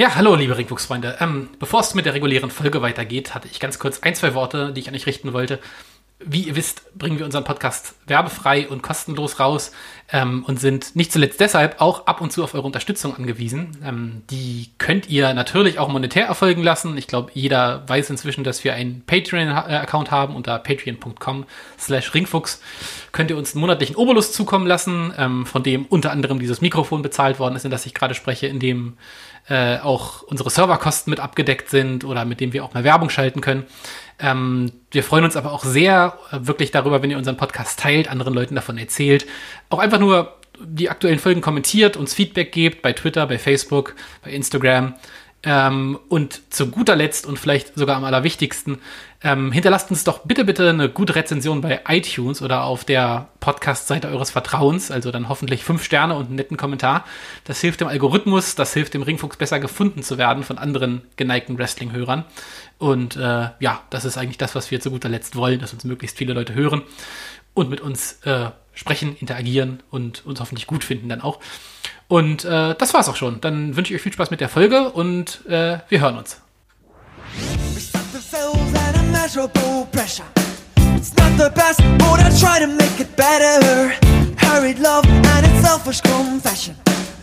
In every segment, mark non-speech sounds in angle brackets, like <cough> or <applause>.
Ja, hallo, liebe Ringfuchsfreunde. Ähm, bevor es mit der regulären Folge weitergeht, hatte ich ganz kurz ein, zwei Worte, die ich an euch richten wollte. Wie ihr wisst, bringen wir unseren Podcast werbefrei und kostenlos raus ähm, und sind nicht zuletzt deshalb auch ab und zu auf eure Unterstützung angewiesen. Ähm, die könnt ihr natürlich auch monetär erfolgen lassen. Ich glaube, jeder weiß inzwischen, dass wir einen Patreon-Account haben. Unter patreon.com slash ringfuchs könnt ihr uns einen monatlichen Obolus zukommen lassen, ähm, von dem unter anderem dieses Mikrofon bezahlt worden ist, in das ich gerade spreche, in dem äh, auch unsere Serverkosten mit abgedeckt sind oder mit dem wir auch mal Werbung schalten können. Ähm, wir freuen uns aber auch sehr äh, wirklich darüber, wenn ihr unseren Podcast teilt, anderen Leuten davon erzählt. Auch einfach nur die aktuellen Folgen kommentiert, uns Feedback gebt bei Twitter, bei Facebook, bei Instagram. Ähm, und zu guter Letzt und vielleicht sogar am allerwichtigsten, ähm, hinterlasst uns doch bitte, bitte eine gute Rezension bei iTunes oder auf der Podcast-Seite eures Vertrauens. Also dann hoffentlich fünf Sterne und einen netten Kommentar. Das hilft dem Algorithmus, das hilft dem Ringfuchs besser gefunden zu werden von anderen geneigten Wrestling-Hörern. Und äh, ja, das ist eigentlich das, was wir zu guter Letzt wollen, dass uns möglichst viele Leute hören und mit uns äh, sprechen, interagieren und uns hoffentlich gut finden dann auch. Und äh, das war's auch schon. Dann wünsche ich euch viel Spaß mit der Folge und äh, wir hören uns. It's not the best, but I try to make it better. Hurried love and its selfish confession.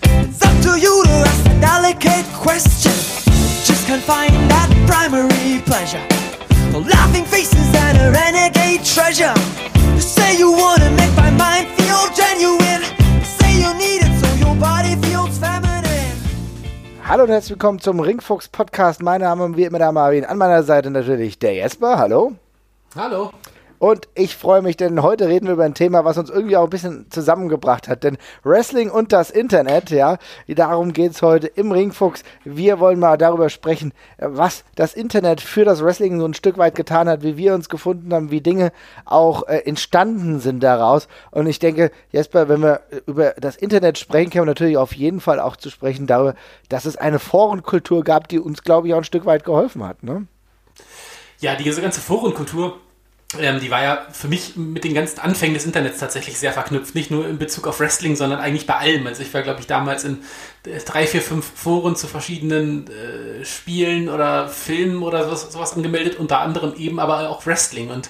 It's up to you to ask a delicate question. Just can't find that primary pleasure. The laughing faces and a renegade treasure. You say you wanna make my mind feel genuine. You say you need it so your body feels feminine. Hallo und herzlich willkommen zum Ringfuchs Podcast. Mein Name ist wie immer der Marvin. An meiner Seite natürlich der Jesper. Hallo. Hallo. Und ich freue mich, denn heute reden wir über ein Thema, was uns irgendwie auch ein bisschen zusammengebracht hat. Denn Wrestling und das Internet, ja, darum geht es heute im Ringfuchs. Wir wollen mal darüber sprechen, was das Internet für das Wrestling so ein Stück weit getan hat, wie wir uns gefunden haben, wie Dinge auch äh, entstanden sind daraus. Und ich denke, Jesper, wenn wir über das Internet sprechen, können wir natürlich auf jeden Fall auch zu sprechen darüber, dass es eine Forenkultur gab, die uns, glaube ich, auch ein Stück weit geholfen hat. Ne? Ja, diese ganze Forenkultur ähm, die war ja für mich mit den ganzen Anfängen des Internets tatsächlich sehr verknüpft. Nicht nur in Bezug auf Wrestling, sondern eigentlich bei allem. Also ich war, glaube ich, damals in äh, drei, vier, fünf Foren zu verschiedenen äh, Spielen oder Filmen oder sowas, sowas angemeldet, unter anderem eben aber auch Wrestling. Und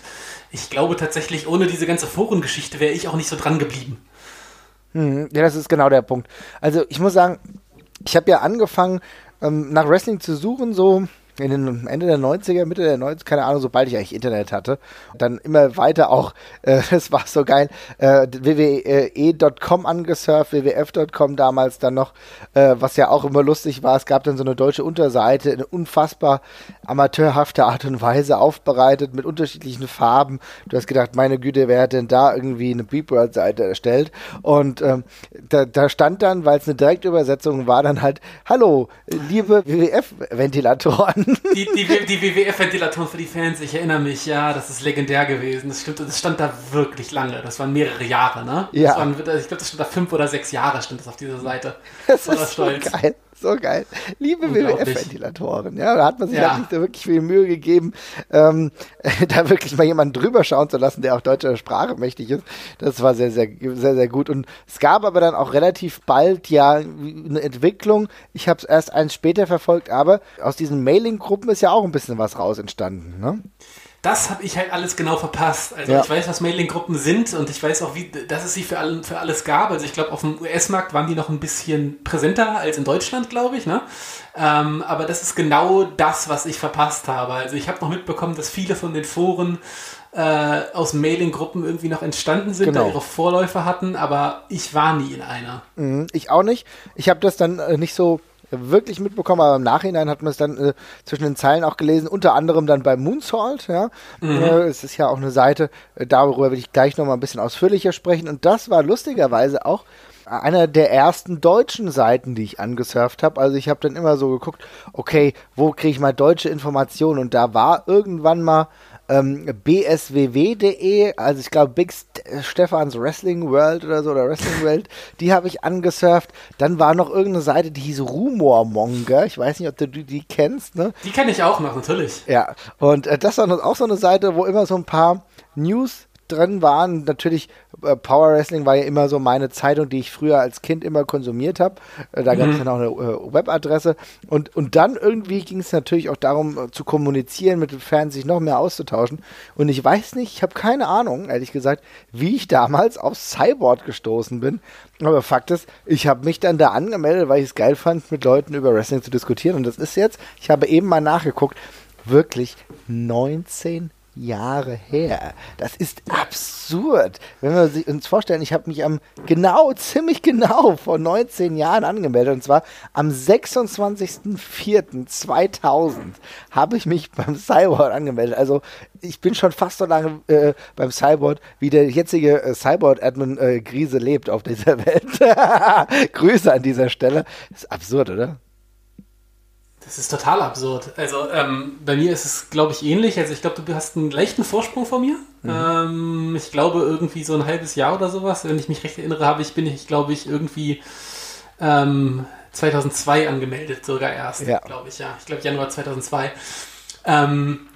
ich glaube tatsächlich, ohne diese ganze Forengeschichte wäre ich auch nicht so dran geblieben. Hm, ja, das ist genau der Punkt. Also ich muss sagen, ich habe ja angefangen, ähm, nach Wrestling zu suchen, so in den Ende der 90er, Mitte der 90er, keine Ahnung, sobald ich eigentlich Internet hatte. Dann immer weiter auch, äh, <laughs> das war so geil, äh, wwe.com angesurft, wwf.com damals dann noch, äh, was ja auch immer lustig war. Es gab dann so eine deutsche Unterseite, eine unfassbar amateurhafte Art und Weise aufbereitet mit unterschiedlichen Farben. Du hast gedacht, meine Güte, wer hat denn da irgendwie eine Beepworld-Seite erstellt? Und ähm, da, da stand dann, weil es eine Direktübersetzung war, dann halt, hallo, liebe WWF-Ventilatoren. Die, die, die WWF-Ventilatoren für die Fans, ich erinnere mich, ja, das ist legendär gewesen. Das stimmt, das stand da wirklich lange. Das waren mehrere Jahre, ne? Ja. Waren, ich glaube, das stand da fünf oder sechs Jahre, stand das auf dieser Seite. <laughs> Das ist so geil. So geil. Liebe WWF-Ventilatoren. Ja, da hat man sich ja. halt nicht so wirklich viel Mühe gegeben, ähm, <laughs> da wirklich mal jemanden drüber schauen zu lassen, der auch deutscher Sprache mächtig ist. Das war sehr, sehr, sehr, sehr gut. Und es gab aber dann auch relativ bald ja eine Entwicklung. Ich habe es erst eins später verfolgt, aber aus diesen Mailing-Gruppen ist ja auch ein bisschen was raus entstanden. Ne? Das habe ich halt alles genau verpasst. Also ja. ich weiß, was Mailing-Gruppen sind und ich weiß auch, wie, dass es sie für, all, für alles gab. Also ich glaube, auf dem US-Markt waren die noch ein bisschen präsenter als in Deutschland, glaube ich. Ne? Ähm, aber das ist genau das, was ich verpasst habe. Also ich habe noch mitbekommen, dass viele von den Foren äh, aus Mailing-Gruppen irgendwie noch entstanden sind, genau. da ihre Vorläufer hatten, aber ich war nie in einer. Mhm, ich auch nicht. Ich habe das dann äh, nicht so wirklich mitbekommen, aber im Nachhinein hat man es dann äh, zwischen den Zeilen auch gelesen, unter anderem dann bei Moonsault, ja. Mhm. Äh, es ist ja auch eine Seite, äh, darüber will ich gleich nochmal ein bisschen ausführlicher sprechen. Und das war lustigerweise auch einer der ersten deutschen Seiten, die ich angesurft habe. Also ich habe dann immer so geguckt, okay, wo kriege ich mal deutsche Informationen? Und da war irgendwann mal ähm, bsww.de, also ich glaube Big St Stefans Wrestling World oder so, oder Wrestling World, <laughs> die habe ich angesurft. Dann war noch irgendeine Seite, die hieß Rumormonger. Ich weiß nicht, ob du die kennst, ne? Die kenne ich auch noch, natürlich. Ja, und äh, das war auch so eine Seite, wo immer so ein paar News drin waren. Natürlich, äh, Power Wrestling war ja immer so meine Zeitung, die ich früher als Kind immer konsumiert habe. Äh, da gab es mhm. dann auch eine äh, Webadresse. Und, und dann irgendwie ging es natürlich auch darum, äh, zu kommunizieren, mit den Fans sich noch mehr auszutauschen. Und ich weiß nicht, ich habe keine Ahnung, ehrlich gesagt, wie ich damals auf Cyborg gestoßen bin. Aber Fakt ist, ich habe mich dann da angemeldet, weil ich es geil fand, mit Leuten über Wrestling zu diskutieren. Und das ist jetzt, ich habe eben mal nachgeguckt, wirklich 19 Jahre her. Das ist absurd. Wenn wir uns vorstellen, ich habe mich am genau, ziemlich genau vor 19 Jahren angemeldet. Und zwar am 26.04.2000 habe ich mich beim Cyborg angemeldet. Also ich bin schon fast so lange äh, beim Cyborg, wie der jetzige äh, Cyborg-Admin äh, Grise lebt auf dieser Welt. <laughs> Grüße an dieser Stelle. Das ist absurd, oder? Das ist total absurd. Also ähm, bei mir ist es, glaube ich, ähnlich. Also ich glaube, du hast einen leichten Vorsprung vor mir. Mhm. Ähm, ich glaube irgendwie so ein halbes Jahr oder sowas. Wenn ich mich recht erinnere, habe ich bin ich, glaube ich, irgendwie ähm, 2002 angemeldet, sogar erst, ja. glaube ich. Ja, ich glaube Januar 2002. Ähm,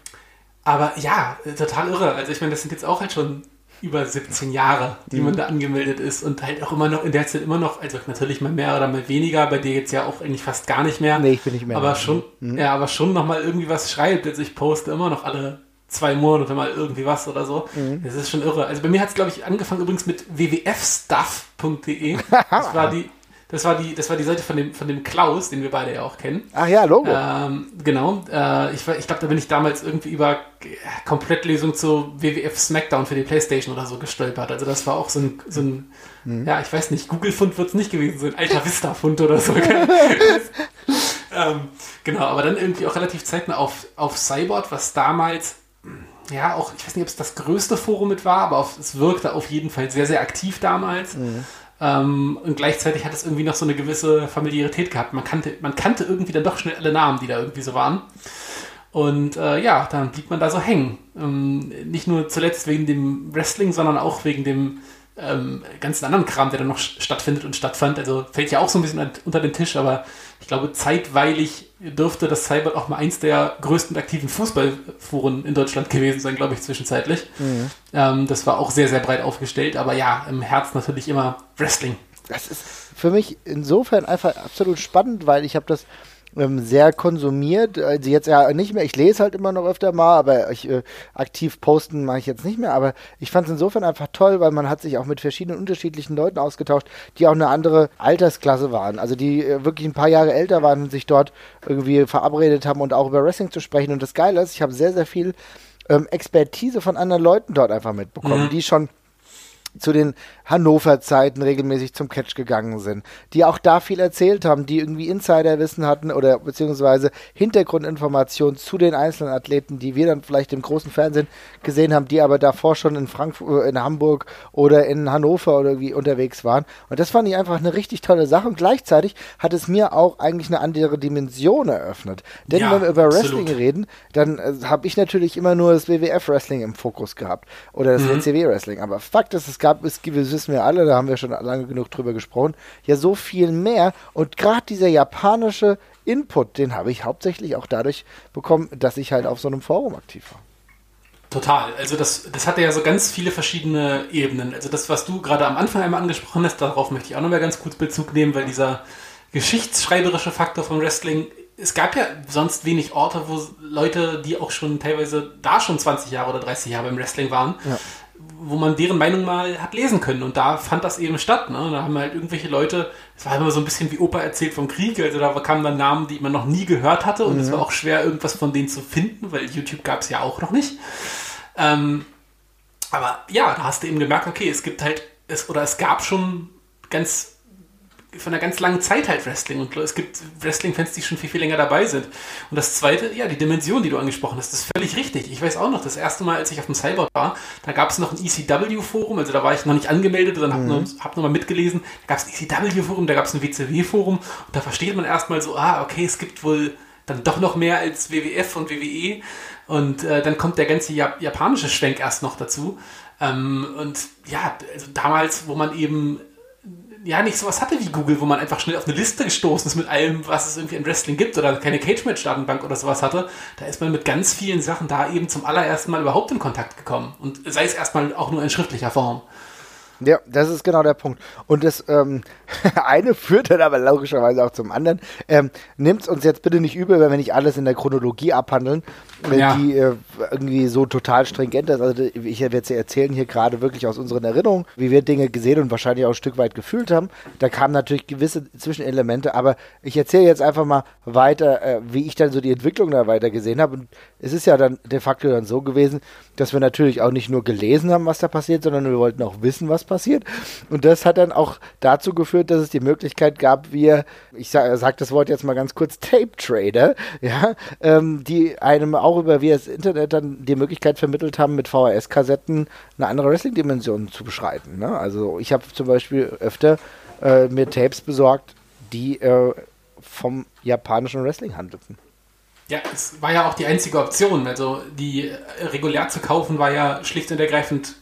aber ja, total irre. Also ich meine, das sind jetzt auch halt schon über 17 Jahre, die mhm. man da angemeldet ist und halt auch immer noch in der Zeit immer noch, also natürlich mal mehr oder mal weniger, bei dir jetzt ja auch eigentlich fast gar nicht mehr. Nee, ich bin nicht mehr. Aber schon, mhm. ja, aber schon nochmal irgendwie was schreibt. Also ich poste immer noch alle zwei Monate mal irgendwie was oder so. Mhm. Das ist schon irre. Also bei mir hat es, glaube ich, angefangen übrigens mit wwfstuff.de. <laughs> Das war die, das war die, das war die Seite von dem, von dem Klaus, den wir beide ja auch kennen. Ach ja, Logo. Ähm, genau. Äh, ich ich glaube, da bin ich damals irgendwie über Komplettlösung zu WWF SmackDown für die Playstation oder so gestolpert. Also das war auch so ein, so ein mhm. ja, ich weiß nicht, Google-Fund wird es nicht gewesen sein, Alter Vista-Fund oder so. <laughs> ähm, genau, aber dann irgendwie auch relativ zeitnah auf, auf Cyborg, was damals ja, auch, ich weiß nicht, ob es das größte Forum mit war, aber auf, es wirkte auf jeden Fall sehr, sehr aktiv damals. Mhm. Ähm, und gleichzeitig hat es irgendwie noch so eine gewisse Familiarität gehabt. Man kannte, man kannte irgendwie dann doch schnell alle Namen, die da irgendwie so waren. Und äh, ja, dann blieb man da so hängen. Ähm, nicht nur zuletzt wegen dem Wrestling, sondern auch wegen dem ähm, ganzen anderen Kram, der dann noch stattfindet und stattfand. Also fällt ja auch so ein bisschen unter den Tisch, aber ich glaube, zeitweilig dürfte das Cyber auch mal eins der größten aktiven Fußballforen in Deutschland gewesen sein, glaube ich, zwischenzeitlich. Mhm. Ähm, das war auch sehr, sehr breit aufgestellt, aber ja, im Herz natürlich immer Wrestling. Das ist für mich insofern einfach absolut spannend, weil ich habe das ähm, sehr konsumiert. Also jetzt ja nicht mehr, ich lese halt immer noch öfter mal, aber ich, äh, aktiv posten mache ich jetzt nicht mehr. Aber ich fand es insofern einfach toll, weil man hat sich auch mit verschiedenen unterschiedlichen Leuten ausgetauscht, die auch eine andere Altersklasse waren. Also die äh, wirklich ein paar Jahre älter waren und sich dort irgendwie verabredet haben und auch über Wrestling zu sprechen. Und das Geile ist, ich habe sehr, sehr viel ähm, Expertise von anderen Leuten dort einfach mitbekommen, mhm. die schon zu den Hannover-Zeiten regelmäßig zum Catch gegangen sind, die auch da viel erzählt haben, die irgendwie Insiderwissen hatten oder beziehungsweise Hintergrundinformationen zu den einzelnen Athleten, die wir dann vielleicht im großen Fernsehen gesehen haben, die aber davor schon in Frankfurt, äh, in Hamburg oder in Hannover oder irgendwie unterwegs waren. Und das fand ich einfach eine richtig tolle Sache und gleichzeitig hat es mir auch eigentlich eine andere Dimension eröffnet. Denn ja, wenn wir über absolut. Wrestling reden, dann äh, habe ich natürlich immer nur das WWF Wrestling im Fokus gehabt oder das mhm. WCW Wrestling. Aber Fakt ist, es gab, es, wir wissen wir alle, da haben wir schon lange genug drüber gesprochen, ja so viel mehr. Und gerade dieser japanische Input, den habe ich hauptsächlich auch dadurch bekommen, dass ich halt auf so einem Forum aktiv war. Total. Also das, das hatte ja so ganz viele verschiedene Ebenen. Also das, was du gerade am Anfang einmal angesprochen hast, darauf möchte ich auch nochmal ganz kurz Bezug nehmen, weil dieser geschichtsschreiberische Faktor von Wrestling, es gab ja sonst wenig Orte, wo Leute, die auch schon teilweise da schon 20 Jahre oder 30 Jahre im Wrestling waren, ja wo man deren Meinung mal hat lesen können. Und da fand das eben statt. Ne? Da haben halt irgendwelche Leute, es war immer so ein bisschen wie Opa erzählt vom Krieg, also da kamen dann Namen, die man noch nie gehört hatte und mhm. es war auch schwer, irgendwas von denen zu finden, weil YouTube gab es ja auch noch nicht. Ähm, aber ja, da hast du eben gemerkt, okay, es gibt halt, es, oder es gab schon ganz von einer ganz langen Zeit halt Wrestling und es gibt Wrestling-Fans, die schon viel, viel länger dabei sind. Und das zweite, ja, die Dimension, die du angesprochen hast, ist völlig richtig. Ich weiß auch noch, das erste Mal, als ich auf dem Cyborg war, da gab es noch ein ECW-Forum, also da war ich noch nicht angemeldet, mhm. habe nur, hab nur mal mitgelesen. Da gab es ein ECW-Forum, da gab es ein WCW-Forum und da versteht man erstmal so, ah, okay, es gibt wohl dann doch noch mehr als WWF und WWE und äh, dann kommt der ganze Jap japanische Schwenk erst noch dazu. Ähm, und ja, also damals, wo man eben ja nicht sowas hatte wie Google, wo man einfach schnell auf eine Liste gestoßen ist mit allem, was es irgendwie in Wrestling gibt oder keine Cage-Match-Datenbank oder sowas hatte. Da ist man mit ganz vielen Sachen da eben zum allerersten Mal überhaupt in Kontakt gekommen. Und sei es erstmal auch nur in schriftlicher Form. Ja, das ist genau der Punkt. Und das ähm, <laughs> eine führt dann aber logischerweise auch zum anderen. Ähm, Nimmt uns jetzt bitte nicht übel, wenn wir nicht alles in der Chronologie abhandeln, ja. die äh, irgendwie so total stringent ist. Also ich werde sie erzählen hier gerade wirklich aus unseren Erinnerungen, wie wir Dinge gesehen und wahrscheinlich auch ein Stück weit gefühlt haben. Da kamen natürlich gewisse Zwischenelemente, aber ich erzähle jetzt einfach mal weiter, äh, wie ich dann so die Entwicklung da weiter gesehen habe. Und es ist ja dann de facto dann so gewesen, dass wir natürlich auch nicht nur gelesen haben, was da passiert, sondern wir wollten auch wissen, was passiert. Und das hat dann auch dazu geführt, dass es die Möglichkeit gab, wir, ich sage sag das Wort jetzt mal ganz kurz, Tape Trader, ja, ähm, die einem auch über via das Internet dann die Möglichkeit vermittelt haben, mit VHS-Kassetten eine andere Wrestling-Dimension zu beschreiten. Ne? Also ich habe zum Beispiel öfter äh, mir Tapes besorgt, die äh, vom japanischen Wrestling handelten. Ja, es war ja auch die einzige Option. Also die regulär zu kaufen war ja schlicht und ergreifend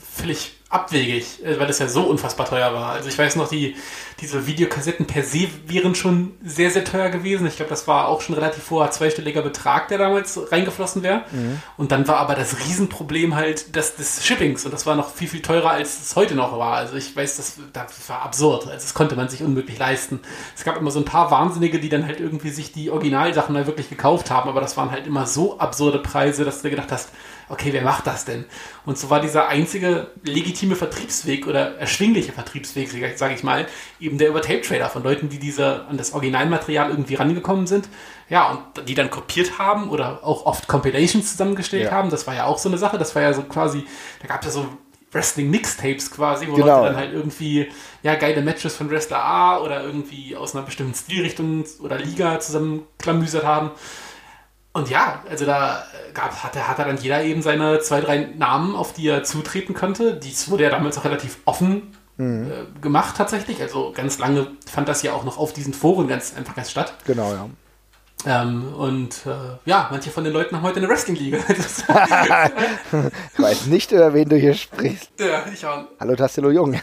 völlig abwegig, äh, weil es ja so unfassbar teuer war. Also ich weiß noch, die, diese Videokassetten per se wären schon sehr, sehr teuer gewesen. Ich glaube, das war auch schon relativ hoher zweistelliger Betrag, der damals reingeflossen wäre. Mhm. Und dann war aber das Riesenproblem halt das des Shippings und das war noch viel, viel teurer, als es heute noch war. Also ich weiß, das, das war absurd. Also das konnte man sich unmöglich leisten. Es gab immer so ein paar Wahnsinnige, die dann halt irgendwie sich die Originalsachen mal wirklich gekauft haben, aber das waren halt immer so absurde Preise, dass du gedacht hast, okay, wer macht das denn? Und so war dieser einzige legitime Vertriebsweg oder erschwingliche Vertriebsweg, sage ich mal, eben der über Tape Trader von Leuten, die diese an das Originalmaterial irgendwie rangekommen sind. Ja, und die dann kopiert haben oder auch oft Compilations zusammengestellt ja. haben. Das war ja auch so eine Sache. Das war ja so quasi, da gab es ja so Wrestling-Mixtapes quasi, wo genau. Leute dann halt irgendwie ja, geile Matches von Wrestler A oder irgendwie aus einer bestimmten Stilrichtung oder Liga zusammenklamüsert haben. Und ja, also da gab, hatte, hatte dann jeder eben seine zwei, drei Namen, auf die er zutreten konnte. Dies wurde ja damals auch relativ offen mhm. äh, gemacht tatsächlich. Also ganz lange fand das ja auch noch auf diesen Foren ganz einfach ganz statt. Genau, ja. Ähm, und äh, ja, manche von den Leuten haben heute eine Wrestling-Liga. <laughs> <laughs> <laughs> ich weiß nicht, über wen du hier sprichst. Ja, ich auch. Hallo Tassilo Jung.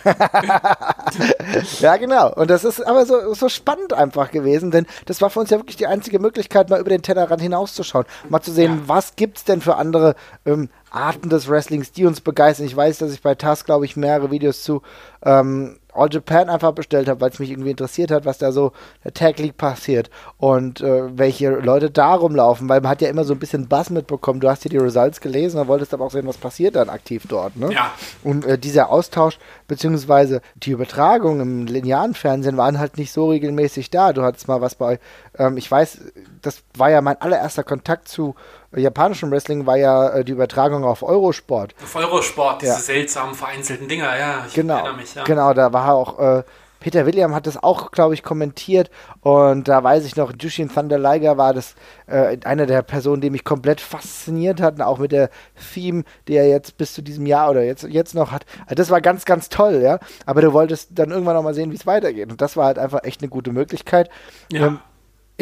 ja, genau. Und das ist aber so, so spannend einfach gewesen, denn das war für uns ja wirklich die einzige Möglichkeit, mal über den Tellerrand hinauszuschauen. Mal zu sehen, ja. was gibt es denn für andere ähm, Arten des Wrestlings, die uns begeistern. Ich weiß, dass ich bei TAS, glaube ich, mehrere Videos zu ähm, All Japan einfach bestellt habe, weil es mich irgendwie interessiert hat, was da so der Tag League passiert und äh, welche Leute da rumlaufen, weil man hat ja immer so ein bisschen Bass mitbekommen. Du hast hier die Results gelesen und wolltest aber auch sehen, was passiert dann aktiv dort. Ne? Ja. Und äh, dieser Austausch beziehungsweise die Übertragung im linearen Fernsehen waren halt nicht so regelmäßig da. Du hattest mal was bei, ähm, ich weiß, das war ja mein allererster Kontakt zu japanischem Wrestling war ja äh, die Übertragung auf Eurosport. Auf Eurosport, diese ja. seltsamen vereinzelten Dinger, ja, ich genau, erinnere mich. Ja. Genau, da war auch äh, Peter William hat das auch, glaube ich, kommentiert und da weiß ich noch, Jushin Thunder Liger war das äh, eine der Personen, die mich komplett fasziniert hatten, auch mit der Theme, die er jetzt bis zu diesem Jahr oder jetzt, jetzt noch hat. Also das war ganz, ganz toll, ja. Aber du wolltest dann irgendwann noch mal sehen, wie es weitergeht und das war halt einfach echt eine gute Möglichkeit. Ja. Ähm,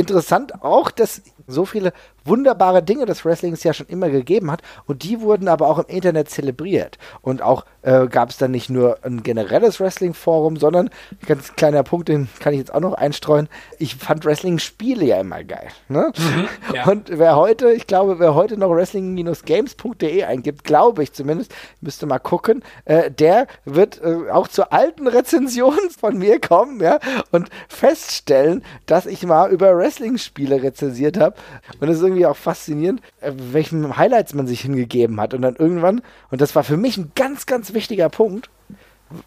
interessant auch, dass so viele wunderbare Dinge des Wrestlings ja schon immer gegeben hat und die wurden aber auch im Internet zelebriert. Und auch äh, gab es dann nicht nur ein generelles Wrestling-Forum, sondern, ganz kleiner Punkt, den kann ich jetzt auch noch einstreuen, ich fand Wrestling-Spiele ja immer geil. Ne? Mhm, ja. Und wer heute, ich glaube, wer heute noch wrestling-games.de eingibt, glaube ich zumindest, müsste mal gucken, äh, der wird äh, auch zu alten Rezensionen von mir kommen ja, und feststellen, dass ich mal über Wrestling-Spiele rezensiert habe. Und es ist irgendwie auch faszinierend, äh, welchen Highlights man sich hingegeben hat. Und dann irgendwann, und das war für mich ein ganz, ganz wichtiger Punkt,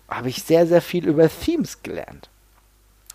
habe ich sehr, sehr viel über Themes gelernt.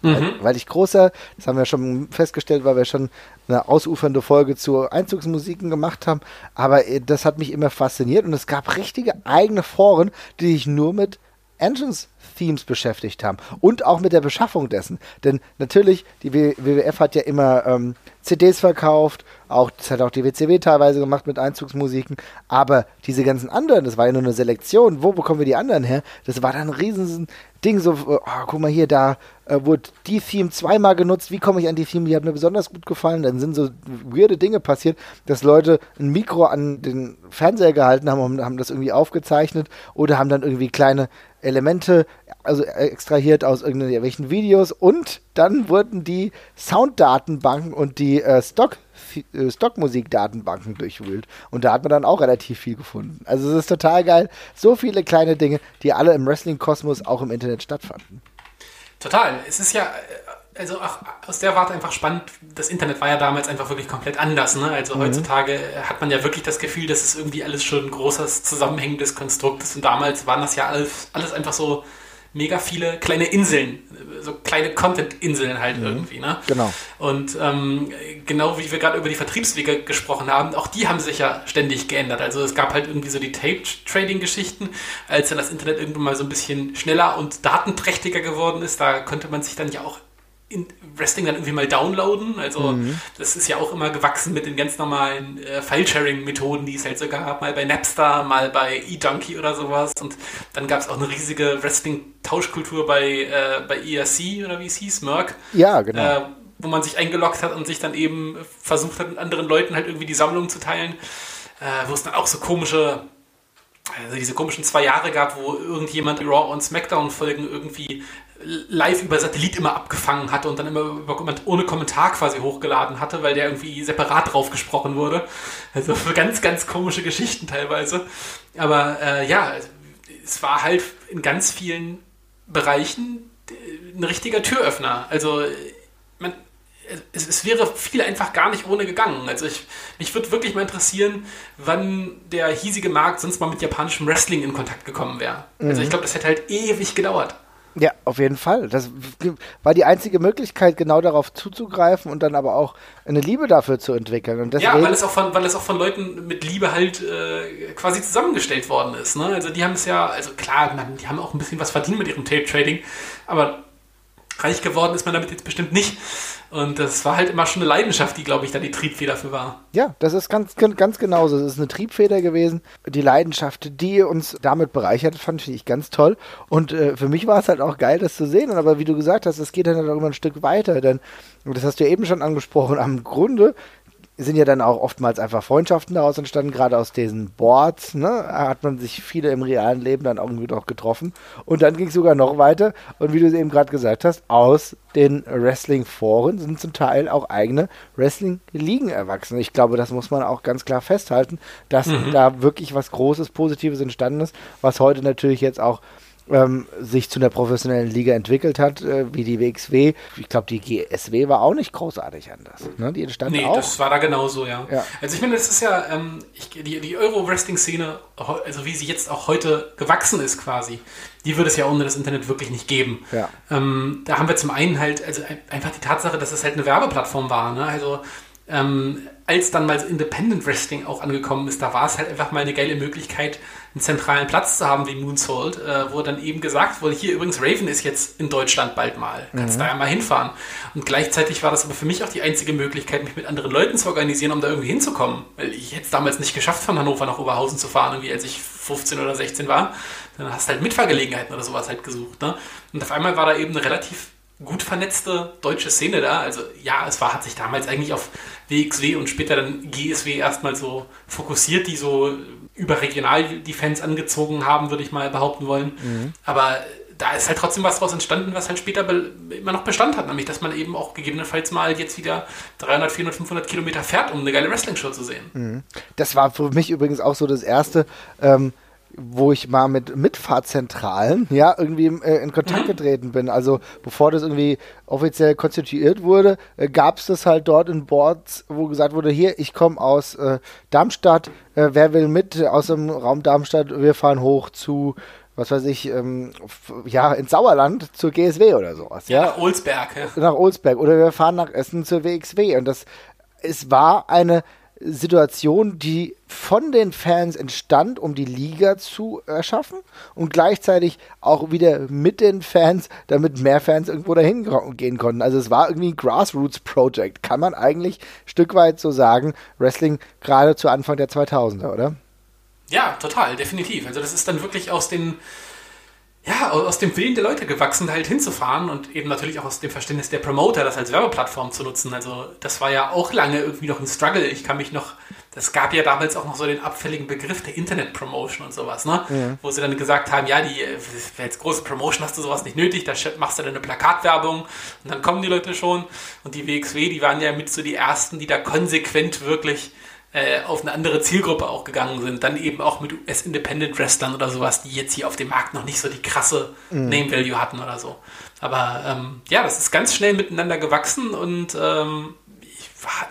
Mhm. Weil, weil, ich großer, das haben wir schon festgestellt, weil wir schon eine ausufernde Folge zu Einzugsmusiken gemacht haben, aber äh, das hat mich immer fasziniert und es gab richtige eigene Foren, die sich nur mit Engines Themes beschäftigt haben und auch mit der Beschaffung dessen. Denn natürlich, die WWF hat ja immer ähm, CDs verkauft, auch, das hat auch die WCW teilweise gemacht mit Einzugsmusiken, aber diese ganzen anderen, das war ja nur eine Selektion, wo bekommen wir die anderen her? Das war dann ein riesen Ding, so, oh, guck mal hier, da äh, wurde die Theme zweimal genutzt, wie komme ich an die Theme, die hat mir besonders gut gefallen, dann sind so weirde Dinge passiert, dass Leute ein Mikro an den Fernseher gehalten haben und haben das irgendwie aufgezeichnet oder haben dann irgendwie kleine Elemente also extrahiert aus irgendwelchen Videos und dann wurden die Sounddatenbanken und die äh, Stock äh, Stockmusikdatenbanken durchwühlt und da hat man dann auch relativ viel gefunden. Also es ist total geil, so viele kleine Dinge, die alle im Wrestling-Kosmos auch im Internet stattfanden. Total. Es ist ja also auch aus der Warte einfach spannend. Das Internet war ja damals einfach wirklich komplett anders. Ne? Also mhm. heutzutage hat man ja wirklich das Gefühl, dass es irgendwie alles schon ein großes zusammenhängendes Konstrukt ist. Und damals waren das ja alles, alles einfach so mega viele kleine Inseln, so kleine Content-Inseln halt mhm. irgendwie. Ne? Genau. Und ähm, genau wie wir gerade über die Vertriebswege gesprochen haben, auch die haben sich ja ständig geändert. Also es gab halt irgendwie so die Tape-Trading-Geschichten, als dann das Internet irgendwann mal so ein bisschen schneller und datenträchtiger geworden ist, da konnte man sich dann ja auch Wrestling dann irgendwie mal downloaden. Also mhm. das ist ja auch immer gewachsen mit den ganz normalen äh, File-Sharing-Methoden, die es halt so gab, mal bei Napster, mal bei eDonkey oder sowas. Und dann gab es auch eine riesige Wrestling-Tauschkultur bei, äh, bei ERC oder wie es hieß, Merck. Ja, genau. Äh, wo man sich eingeloggt hat und sich dann eben versucht hat, mit anderen Leuten halt irgendwie die Sammlung zu teilen. Äh, wo es dann auch so komische also diese komischen zwei Jahre gab, wo irgendjemand Raw und SmackDown Folgen irgendwie live über Satellit immer abgefangen hatte und dann immer ohne Kommentar quasi hochgeladen hatte, weil der irgendwie separat drauf gesprochen wurde. Also für ganz, ganz komische Geschichten teilweise. Aber äh, ja, es war halt in ganz vielen Bereichen ein richtiger Türöffner. Also man, es, es, wäre viel einfach gar nicht ohne gegangen. Also ich, mich würde wirklich mal interessieren, wann der hiesige Markt sonst mal mit japanischem Wrestling in Kontakt gekommen wäre. Mhm. Also ich glaube, das hätte halt ewig gedauert. Ja, auf jeden Fall. Das war die einzige Möglichkeit, genau darauf zuzugreifen und dann aber auch eine Liebe dafür zu entwickeln. Und deswegen, ja, weil es, auch von, weil es auch von Leuten mit Liebe halt äh, quasi zusammengestellt worden ist. Ne? Also die haben es ja, also klar, die haben auch ein bisschen was verdient mit ihrem Tape-Trading, aber reich geworden ist man damit jetzt bestimmt nicht. Und das war halt immer schon eine Leidenschaft, die, glaube ich, da die Triebfeder für war. Ja, das ist ganz, ganz genauso. Es ist eine Triebfeder gewesen. Die Leidenschaft, die uns damit bereichert, fand ich ganz toll. Und äh, für mich war es halt auch geil, das zu sehen. Aber wie du gesagt hast, es geht dann halt auch immer ein Stück weiter. Denn, das hast du eben schon angesprochen, am Grunde sind ja dann auch oftmals einfach Freundschaften daraus entstanden, gerade aus diesen Boards, ne, hat man sich viele im realen Leben dann irgendwie doch getroffen. Und dann ging es sogar noch weiter. Und wie du es eben gerade gesagt hast, aus den Wrestling-Foren sind zum Teil auch eigene Wrestling-Ligen erwachsen. Ich glaube, das muss man auch ganz klar festhalten, dass mhm. da wirklich was Großes, Positives entstanden ist, was heute natürlich jetzt auch ähm, sich zu einer professionellen Liga entwickelt hat, äh, wie die WXW. Ich glaube, die GSW war auch nicht großartig anders. Ne? Die entstand nee, auch. das war da genauso, ja. ja. Also ich meine, das ist ja ähm, ich, die, die Euro-Wrestling-Szene, also wie sie jetzt auch heute gewachsen ist quasi, die würde es ja ohne das Internet wirklich nicht geben. Ja. Ähm, da haben wir zum einen halt, also einfach die Tatsache, dass es halt eine Werbeplattform war. Ne? Also ähm, als dann mal Independent Wrestling auch angekommen ist, da war es halt einfach mal eine geile Möglichkeit, einen zentralen Platz zu haben wie Moonsault, äh, wo dann eben gesagt wurde, hier übrigens Raven ist jetzt in Deutschland bald mal, kannst mhm. da ja mal hinfahren. Und gleichzeitig war das aber für mich auch die einzige Möglichkeit, mich mit anderen Leuten zu organisieren, um da irgendwie hinzukommen. Weil ich hätte es damals nicht geschafft, von Hannover nach Oberhausen zu fahren, irgendwie als ich 15 oder 16 war. Dann hast du halt Mitfahrgelegenheiten oder sowas halt gesucht. Ne? Und auf einmal war da eben eine relativ gut vernetzte deutsche Szene da. Also ja, es war, hat sich damals eigentlich auf WXW und später dann GSW erstmal so fokussiert, die so überregional die Fans angezogen haben, würde ich mal behaupten wollen. Mhm. Aber da ist halt trotzdem was daraus entstanden, was halt später immer noch Bestand hat, nämlich dass man eben auch gegebenenfalls mal jetzt wieder 300, 400, 500 Kilometer fährt, um eine geile Wrestling-Show zu sehen. Mhm. Das war für mich übrigens auch so das erste. Ähm, wo ich mal mit Mitfahrzentralen ja irgendwie äh, in Kontakt mhm. getreten bin. Also bevor das irgendwie offiziell konstituiert wurde, äh, gab es das halt dort in Boards, wo gesagt wurde, hier, ich komme aus äh, Darmstadt, äh, wer will mit aus dem Raum Darmstadt, wir fahren hoch zu was weiß ich, ähm, ja, ins Sauerland zur GSW oder sowas. Ja, nach Olsberg. Ja. Nach Olsberg. Oder wir fahren nach Essen zur WXW. Und das, es war eine Situation, die von den Fans entstand, um die Liga zu erschaffen und gleichzeitig auch wieder mit den Fans, damit mehr Fans irgendwo dahin gehen konnten. Also es war irgendwie ein Grassroots Project, kann man eigentlich ein Stück weit so sagen, Wrestling gerade zu Anfang der 2000er, oder? Ja, total, definitiv. Also das ist dann wirklich aus den ja, aus dem Willen der Leute gewachsen, halt hinzufahren und eben natürlich auch aus dem Verständnis der Promoter, das als Werbeplattform zu nutzen. Also das war ja auch lange irgendwie noch ein Struggle. Ich kann mich noch, das gab ja damals auch noch so den abfälligen Begriff der Internet-Promotion und sowas, ne? Ja. Wo sie dann gesagt haben, ja, die, als große Promotion hast du sowas nicht nötig, da machst du dann eine Plakatwerbung und dann kommen die Leute schon. Und die WXW, die waren ja mit so die ersten, die da konsequent wirklich äh, auf eine andere Zielgruppe auch gegangen sind. Dann eben auch mit US-Independent Wrestlern oder sowas, die jetzt hier auf dem Markt noch nicht so die krasse mhm. Name-Value hatten oder so. Aber ähm, ja, das ist ganz schnell miteinander gewachsen und ähm,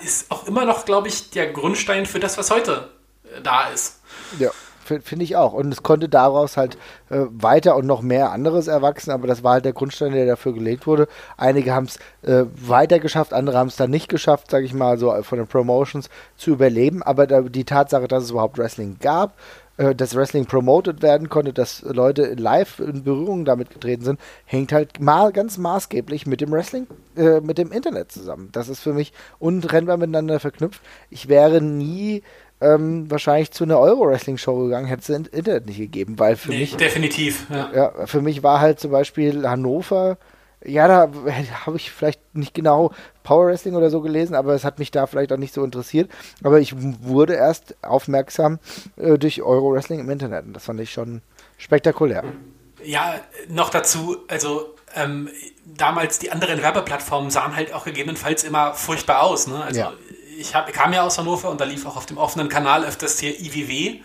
ist auch immer noch, glaube ich, der Grundstein für das, was heute äh, da ist. Ja finde ich auch. Und es konnte daraus halt äh, weiter und noch mehr anderes erwachsen, aber das war halt der Grundstein, der dafür gelegt wurde. Einige haben es äh, weiter geschafft, andere haben es dann nicht geschafft, sage ich mal, so von den Promotions zu überleben. Aber da, die Tatsache, dass es überhaupt Wrestling gab, äh, dass Wrestling promoted werden konnte, dass Leute live in Berührung damit getreten sind, hängt halt ma ganz maßgeblich mit dem Wrestling, äh, mit dem Internet zusammen. Das ist für mich untrennbar miteinander verknüpft. Ich wäre nie ähm, wahrscheinlich zu einer Euro-Wrestling-Show gegangen, hätte es Internet nicht gegeben, weil für nee, mich. Definitiv, ja. ja. Für mich war halt zum Beispiel Hannover, ja, da habe ich vielleicht nicht genau Power Wrestling oder so gelesen, aber es hat mich da vielleicht auch nicht so interessiert. Aber ich wurde erst aufmerksam äh, durch Euro Wrestling im Internet und das fand ich schon spektakulär. Ja, noch dazu, also ähm, damals die anderen Werbeplattformen sahen halt auch gegebenenfalls immer furchtbar aus. Ne? Also ja ich hab, kam ja aus Hannover und da lief auch auf dem offenen Kanal öfters hier IWW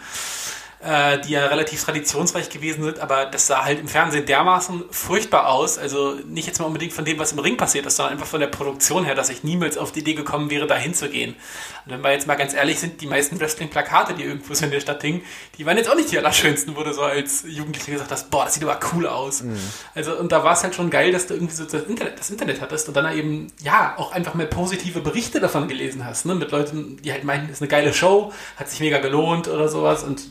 äh, die ja relativ traditionsreich gewesen sind, aber das sah halt im Fernsehen dermaßen furchtbar aus. Also nicht jetzt mal unbedingt von dem, was im Ring passiert ist, sondern einfach von der Produktion her, dass ich niemals auf die Idee gekommen wäre, da hinzugehen. Und wenn wir jetzt mal ganz ehrlich sind, die meisten Wrestling-Plakate, die irgendwo so in der Stadt hingen, die waren jetzt auch nicht die allerschönsten, wo du so als Jugendlicher gesagt hast, boah, das sieht aber cool aus. Mhm. Also, und da war es halt schon geil, dass du irgendwie so das Internet, das Internet hattest und dann eben, ja, auch einfach mehr positive Berichte davon gelesen hast, ne? mit Leuten, die halt meinen, ist eine geile Show, hat sich mega gelohnt oder sowas und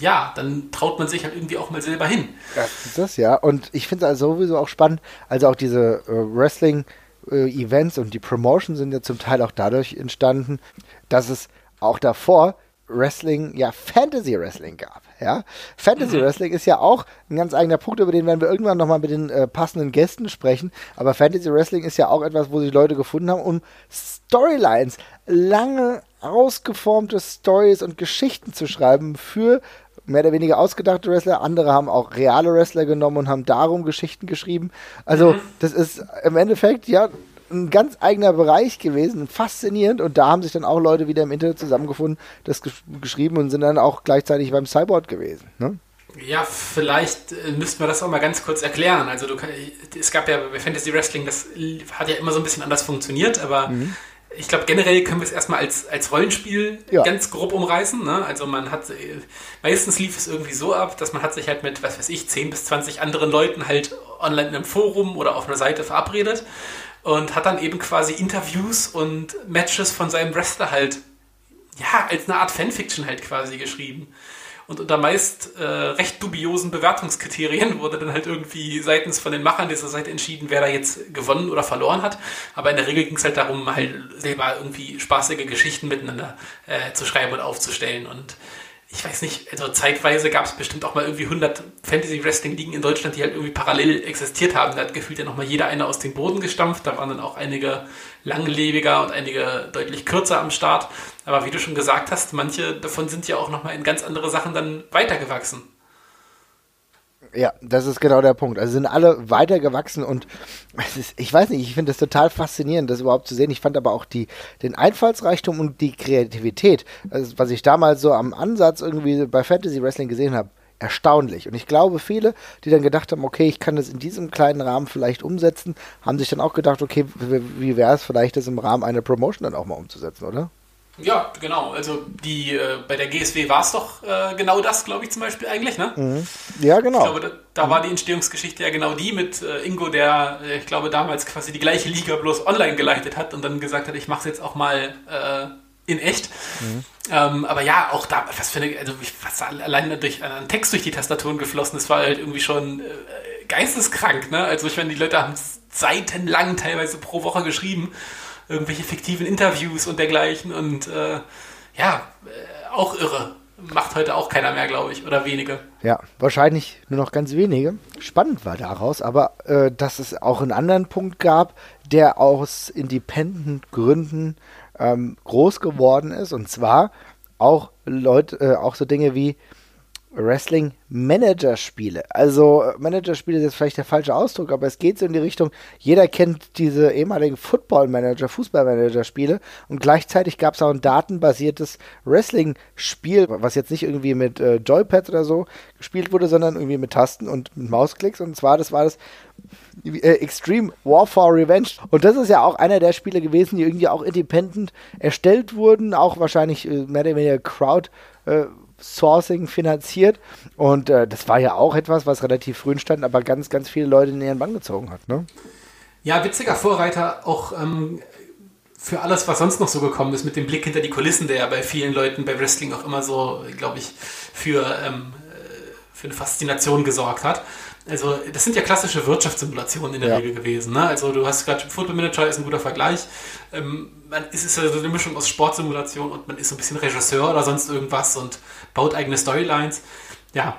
ja, dann traut man sich halt irgendwie auch mal selber hin. Ja, das ja. Und ich finde es also sowieso auch spannend, also auch diese äh, Wrestling- äh, und die Promotions sind ja zum Teil auch dadurch entstanden, dass es auch davor Wrestling, ja, Fantasy Wrestling gab. Ja, Fantasy mhm. Wrestling ist ja auch ein ganz eigener Punkt, über den werden wir irgendwann nochmal mit den äh, passenden Gästen sprechen. Aber Fantasy Wrestling ist ja auch etwas, wo sich Leute gefunden haben, um Storylines, lange ausgeformte Stories und Geschichten zu schreiben für mehr oder weniger ausgedachte Wrestler, andere haben auch reale Wrestler genommen und haben darum Geschichten geschrieben. Also, mhm. das ist im Endeffekt, ja, ein ganz eigener Bereich gewesen, faszinierend. Und da haben sich dann auch Leute wieder im Internet zusammengefunden, das gesch geschrieben und sind dann auch gleichzeitig beim Cyborg gewesen. Ne? Ja, vielleicht äh, müssten wir das auch mal ganz kurz erklären. Also du kann, es gab ja bei Fantasy Wrestling, das hat ja immer so ein bisschen anders funktioniert, aber mhm ich glaube, generell können wir es erstmal als, als Rollenspiel ja. ganz grob umreißen. Ne? Also man hat, meistens lief es irgendwie so ab, dass man hat sich halt mit, was weiß ich, 10 bis 20 anderen Leuten halt online in einem Forum oder auf einer Seite verabredet und hat dann eben quasi Interviews und Matches von seinem Wrestler halt, ja, als eine Art Fanfiction halt quasi geschrieben. Und unter meist äh, recht dubiosen Bewertungskriterien wurde dann halt irgendwie seitens von den Machern dieser Seite entschieden, wer da jetzt gewonnen oder verloren hat. Aber in der Regel ging es halt darum, halt selber irgendwie spaßige Geschichten miteinander äh, zu schreiben und aufzustellen. Und ich weiß nicht, also zeitweise gab es bestimmt auch mal irgendwie 100 Fantasy-Wrestling-Ligen in Deutschland, die halt irgendwie parallel existiert haben. Da hat gefühlt ja nochmal jeder eine aus dem Boden gestampft. Da waren dann auch einige langlebiger und einige deutlich kürzer am Start. Aber wie du schon gesagt hast, manche davon sind ja auch nochmal in ganz andere Sachen dann weitergewachsen. Ja, das ist genau der Punkt. Also sind alle weitergewachsen und ist, ich weiß nicht, ich finde das total faszinierend, das überhaupt zu sehen. Ich fand aber auch die, den Einfallsreichtum und die Kreativität, also was ich damals so am Ansatz irgendwie bei Fantasy Wrestling gesehen habe, erstaunlich. Und ich glaube, viele, die dann gedacht haben, okay, ich kann das in diesem kleinen Rahmen vielleicht umsetzen, haben sich dann auch gedacht, okay, wie wäre es vielleicht, das im Rahmen einer Promotion dann auch mal umzusetzen, oder? Ja, genau. Also die äh, bei der GSW war es doch äh, genau das, glaube ich, zum Beispiel eigentlich, ne? Mhm. Ja, genau. Ich glaube, da, da mhm. war die Entstehungsgeschichte ja genau die mit äh, Ingo, der, äh, ich glaube, damals quasi die gleiche Liga bloß online geleitet hat und dann gesagt hat, ich mache es jetzt auch mal äh, in echt. Mhm. Ähm, aber ja, auch da, was für eine, also was allein durch einen Text durch die Tastaturen geflossen, das war halt irgendwie schon äh, geisteskrank, ne? Also ich meine, die Leute haben seitenlang teilweise pro Woche geschrieben irgendwelche fiktiven Interviews und dergleichen und äh, ja, äh, auch irre. macht heute auch keiner mehr, glaube ich, oder wenige. Ja, wahrscheinlich nur noch ganz wenige. Spannend war daraus, aber äh, dass es auch einen anderen Punkt gab, der aus Independent-Gründen ähm, groß geworden ist, und zwar auch Leute, äh, auch so Dinge wie Wrestling-Manager-Spiele. Also Manager-Spiele ist jetzt vielleicht der falsche Ausdruck, aber es geht so in die Richtung, jeder kennt diese ehemaligen Football-Manager, Fußball-Manager-Spiele und gleichzeitig gab es auch ein datenbasiertes Wrestling-Spiel, was jetzt nicht irgendwie mit äh, Joypad oder so gespielt wurde, sondern irgendwie mit Tasten und mit Mausklicks und zwar, das war das äh, Extreme Warfare Revenge. Und das ist ja auch einer der Spiele gewesen, die irgendwie auch independent erstellt wurden, auch wahrscheinlich äh, mehr oder weniger Crowd äh, Sourcing finanziert. Und äh, das war ja auch etwas, was relativ früh stand, aber ganz, ganz viele Leute in ihren Bann gezogen hat. Ne? Ja, witziger Vorreiter auch ähm, für alles, was sonst noch so gekommen ist, mit dem Blick hinter die Kulissen, der ja bei vielen Leuten bei Wrestling auch immer so, glaube ich, für, ähm, äh, für eine Faszination gesorgt hat. Also, das sind ja klassische Wirtschaftssimulationen in der ja. Regel gewesen. Ne? Also, du hast gerade Football Manager ist ein guter Vergleich. Ähm, man ist es ja so eine Mischung aus Sportsimulation und man ist so ein bisschen Regisseur oder sonst irgendwas und baut eigene Storylines. Ja,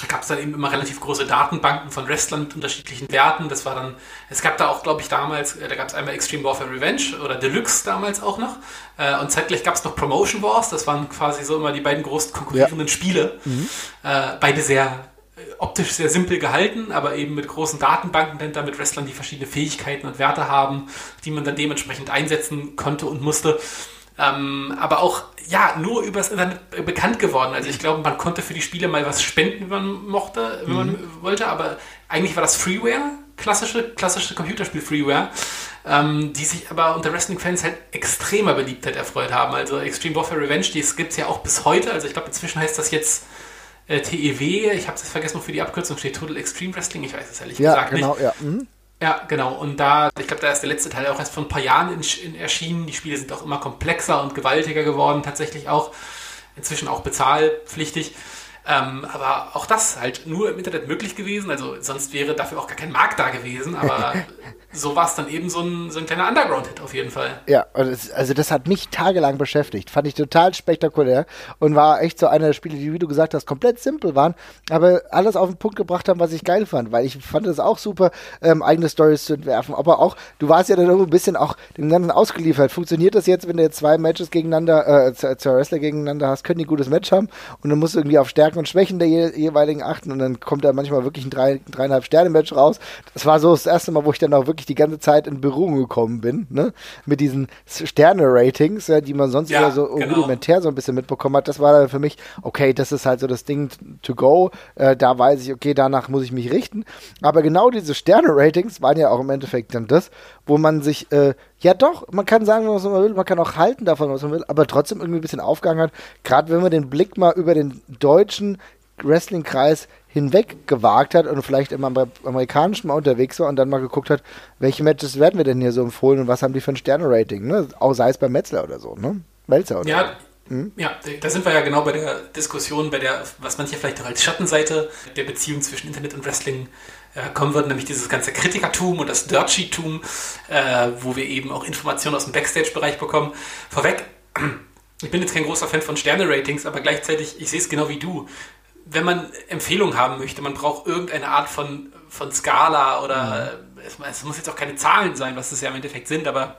da gab es dann eben immer relativ große Datenbanken von Wrestlern mit unterschiedlichen Werten. Das war dann, es gab da auch, glaube ich, damals, äh, da gab es einmal Extreme Warfare Revenge oder Deluxe damals auch noch. Äh, und zeitgleich gab es noch Promotion Wars. Das waren quasi so immer die beiden großen konkurrierenden ja. Spiele. Mhm. Äh, beide sehr optisch sehr simpel gehalten, aber eben mit großen Datenbanken dahinter, mit Wrestlern, die verschiedene Fähigkeiten und Werte haben, die man dann dementsprechend einsetzen konnte und musste. Ähm, aber auch, ja, nur übers Internet bekannt geworden. Also ich glaube, man konnte für die Spiele mal was spenden, wenn man mochte, wenn mhm. man wollte, aber eigentlich war das Freeware, klassische, klassische Computerspiel-Freeware, ähm, die sich aber unter Wrestling-Fans halt extremer Beliebtheit erfreut haben. Also Extreme Warfare Revenge, die gibt es ja auch bis heute. Also ich glaube, inzwischen heißt das jetzt äh, TEW, ich habe es vergessen, wofür die Abkürzung steht, Total Extreme Wrestling, ich weiß es ehrlich ja, gesagt genau, nicht. Ja, mhm. ja, genau. Und da, ich glaube, da ist der letzte Teil auch erst vor ein paar Jahren in, in erschienen. Die Spiele sind auch immer komplexer und gewaltiger geworden, tatsächlich auch. Inzwischen auch bezahlpflichtig. Ähm, aber auch das halt nur im Internet möglich gewesen. Also sonst wäre dafür auch gar kein Markt da gewesen. Aber <laughs> so war es dann eben so ein, so ein kleiner Underground-Hit auf jeden Fall. Ja, also das hat mich tagelang beschäftigt. Fand ich total spektakulär und war echt so einer der Spiele, die, wie du gesagt hast, komplett simpel waren, aber alles auf den Punkt gebracht haben, was ich geil fand, weil ich fand es auch super, ähm, eigene Stories zu entwerfen. Aber auch, du warst ja dann irgendwo ein bisschen auch dem Ganzen ausgeliefert. Funktioniert das jetzt, wenn du jetzt zwei Matches gegeneinander, äh, zwei Wrestler gegeneinander hast, können die ein gutes Match haben und dann musst du irgendwie auf Stärken und Schwächen der je jeweiligen achten und dann kommt da manchmal wirklich ein drei, dreieinhalb Sterne-Match raus. Das war so das erste Mal, wo ich dann auch wirklich die ganze Zeit in Berührung gekommen bin, ne? Mit diesen Sterne-Ratings, ja, die man sonst ja, so genau. rudimentär so ein bisschen mitbekommen hat. Das war dann für mich, okay, das ist halt so das Ding to go. Äh, da weiß ich, okay, danach muss ich mich richten. Aber genau diese Sterne-Ratings waren ja auch im Endeffekt dann das, wo man sich, äh, ja doch, man kann sagen, was man will, man kann auch halten davon, was man will, aber trotzdem irgendwie ein bisschen aufgegangen hat. Gerade wenn man den Blick mal über den deutschen Wrestling-Kreis hinweg gewagt hat und vielleicht im amerikanischen mal unterwegs war und dann mal geguckt hat, welche Matches werden wir denn hier so empfohlen und was haben die für ein Sterne-Rating, ne? Auch sei es bei Metzler oder so, ne? Melzer oder Ja, hm? ja, da sind wir ja genau bei der Diskussion, bei der, was manche vielleicht auch als Schattenseite der Beziehung zwischen Internet und Wrestling äh, kommen wird, nämlich dieses ganze Kritikertum und das Dirtsheet-Tum, äh, wo wir eben auch Informationen aus dem Backstage-Bereich bekommen. Vorweg, <clears throat> ich bin jetzt kein großer Fan von Sterne-Ratings, aber gleichzeitig, ich sehe es genau wie du wenn man Empfehlungen haben möchte, man braucht irgendeine Art von, von Skala oder mhm. es, es, muss jetzt auch keine Zahlen sein, was es ja im Endeffekt sind, aber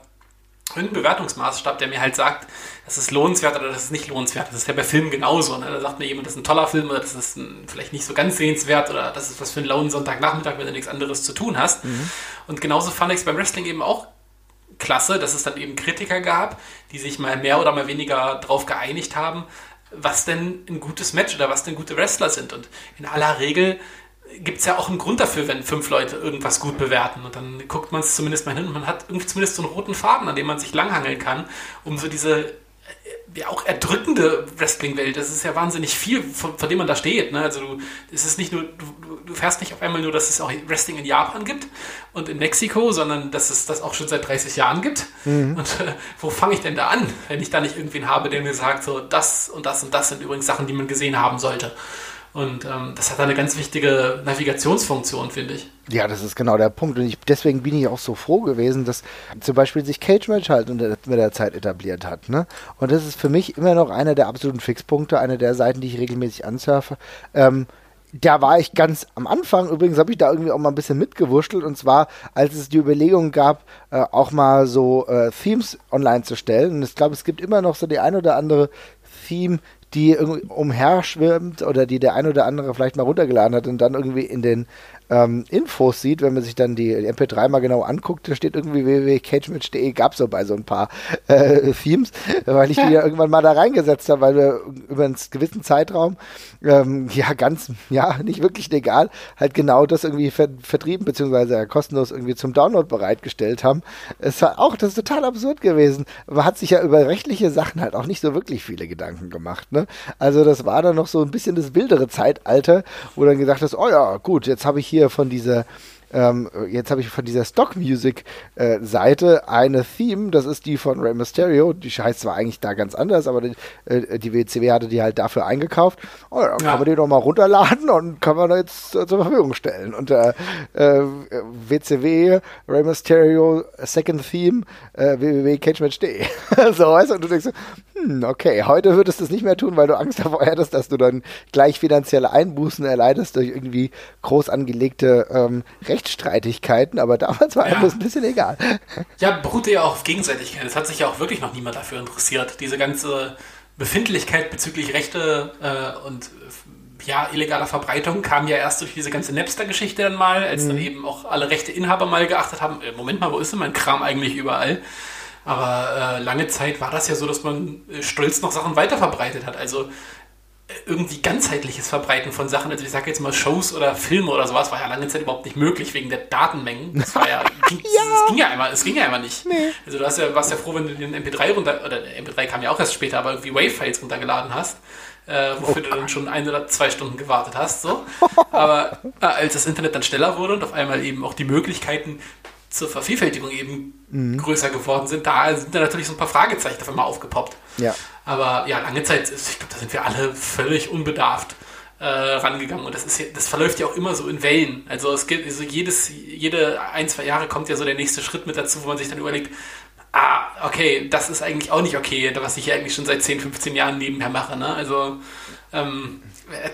irgendein Bewertungsmaßstab, der mir halt sagt, das ist lohnenswert oder das ist nicht lohnenswert. Das ist ja bei Filmen genauso. Ne? Da sagt mir jemand, das ist ein toller Film oder das ist ein, vielleicht nicht so ganz sehenswert oder das ist was für einen lauen Sonntagnachmittag, wenn du nichts anderes zu tun hast. Mhm. Und genauso fand ich es beim Wrestling eben auch klasse, dass es dann eben Kritiker gab, die sich mal mehr oder mal weniger drauf geeinigt haben, was denn ein gutes Match oder was denn gute Wrestler sind. Und in aller Regel gibt es ja auch einen Grund dafür, wenn fünf Leute irgendwas gut bewerten. Und dann guckt man es zumindest mal hin und man hat irgendwie zumindest so einen roten Faden, an dem man sich langhangeln kann, um so diese ja auch erdrückende Wrestling-Welt. Das ist ja wahnsinnig viel, von, von dem man da steht. Ne? Also du, es ist nicht nur, du, du fährst nicht auf einmal nur, dass es auch Wrestling in Japan gibt und in Mexiko, sondern dass es das auch schon seit 30 Jahren gibt. Mhm. Und äh, wo fange ich denn da an, wenn ich da nicht irgendwen habe, der mir sagt, so das und das und das sind übrigens Sachen, die man gesehen haben sollte. Und ähm, das hat eine ganz wichtige Navigationsfunktion, finde ich. Ja, das ist genau der Punkt. Und ich, deswegen bin ich auch so froh gewesen, dass zum Beispiel sich Cage Match halt mit der Zeit etabliert hat. Ne? Und das ist für mich immer noch einer der absoluten Fixpunkte, eine der Seiten, die ich regelmäßig ansurfe. Ähm, da war ich ganz am Anfang, übrigens habe ich da irgendwie auch mal ein bisschen mitgewurschtelt, und zwar, als es die Überlegung gab, äh, auch mal so äh, Themes online zu stellen. Und ich glaube, es gibt immer noch so die ein oder andere Theme, die irgendwie umherschwimmt oder die der ein oder andere vielleicht mal runtergeladen hat und dann irgendwie in den ähm, Infos sieht, wenn man sich dann die MP3 mal genau anguckt, da steht irgendwie www.cagematch.de, gab es so bei so ein paar äh, Themes, weil ich die <laughs> ja irgendwann mal da reingesetzt habe, weil wir über einen gewissen Zeitraum, ähm, ja, ganz, ja, nicht wirklich legal, halt genau das irgendwie ver vertrieben, beziehungsweise kostenlos irgendwie zum Download bereitgestellt haben. Es war auch, das ist total absurd gewesen. Man hat sich ja über rechtliche Sachen halt auch nicht so wirklich viele Gedanken gemacht, ne? Also das war dann noch so ein bisschen das wildere Zeitalter, wo dann gesagt hast, oh ja, gut, jetzt habe ich hier hier von dieser ähm, jetzt habe ich von dieser Stock Music äh, Seite eine Theme, das ist die von Rey Mysterio. Die heißt zwar eigentlich da ganz anders, aber die, äh, die WCW hatte die halt dafür eingekauft. Oh, dann ja. kann man die doch mal runterladen und kann man jetzt äh, zur Verfügung stellen. Und äh, WCW Rey Mysterio Second Theme äh, www.cagematch.de. <laughs> so, weißt du, und du denkst, hm, okay, heute würdest du es nicht mehr tun, weil du Angst davor hättest, dass du dann gleich finanzielle Einbußen erleidest durch irgendwie groß angelegte ähm, Rechtsstreitigkeiten, aber damals war ja. einem das ein bisschen egal. Ja, beruhte ja auch auf Gegenseitigkeit. Es hat sich ja auch wirklich noch niemand dafür interessiert. Diese ganze Befindlichkeit bezüglich Rechte äh, und ja, illegaler Verbreitung kam ja erst durch diese ganze Napster-Geschichte dann mal, als mhm. dann eben auch alle Rechteinhaber mal geachtet haben, äh, Moment mal, wo ist denn mein Kram eigentlich überall? Aber äh, lange Zeit war das ja so, dass man äh, stolz noch Sachen weiterverbreitet hat. Also irgendwie ganzheitliches Verbreiten von Sachen. Also ich sage jetzt mal Shows oder Filme oder sowas war ja lange Zeit überhaupt nicht möglich wegen der Datenmengen. Das war ja, <laughs> ging, ja. Es ging ja einmal, es ging ja einmal nicht. Nee. Also du hast ja, warst ja froh, wenn du den MP3 runter, oder MP3 kam ja auch erst später, aber irgendwie Wave-Files runtergeladen hast. Äh, wofür oh du dann schon ein oder zwei Stunden gewartet hast. So. <laughs> Aber äh, als das Internet dann schneller wurde und auf einmal eben auch die Möglichkeiten zur Vervielfältigung eben mhm. größer geworden sind, da sind da natürlich so ein paar Fragezeichen auf einmal aufgepoppt. Ja. Aber ja, lange Zeit, ich glaube, da sind wir alle völlig unbedarft äh, rangegangen. Und das ist das verläuft ja auch immer so in Wellen. Also es gibt also jedes, jede ein, zwei Jahre kommt ja so der nächste Schritt mit dazu, wo man sich dann überlegt, ah, okay, das ist eigentlich auch nicht okay, was ich hier eigentlich schon seit 10, 15 Jahren nebenher mache. Ne? Also ähm,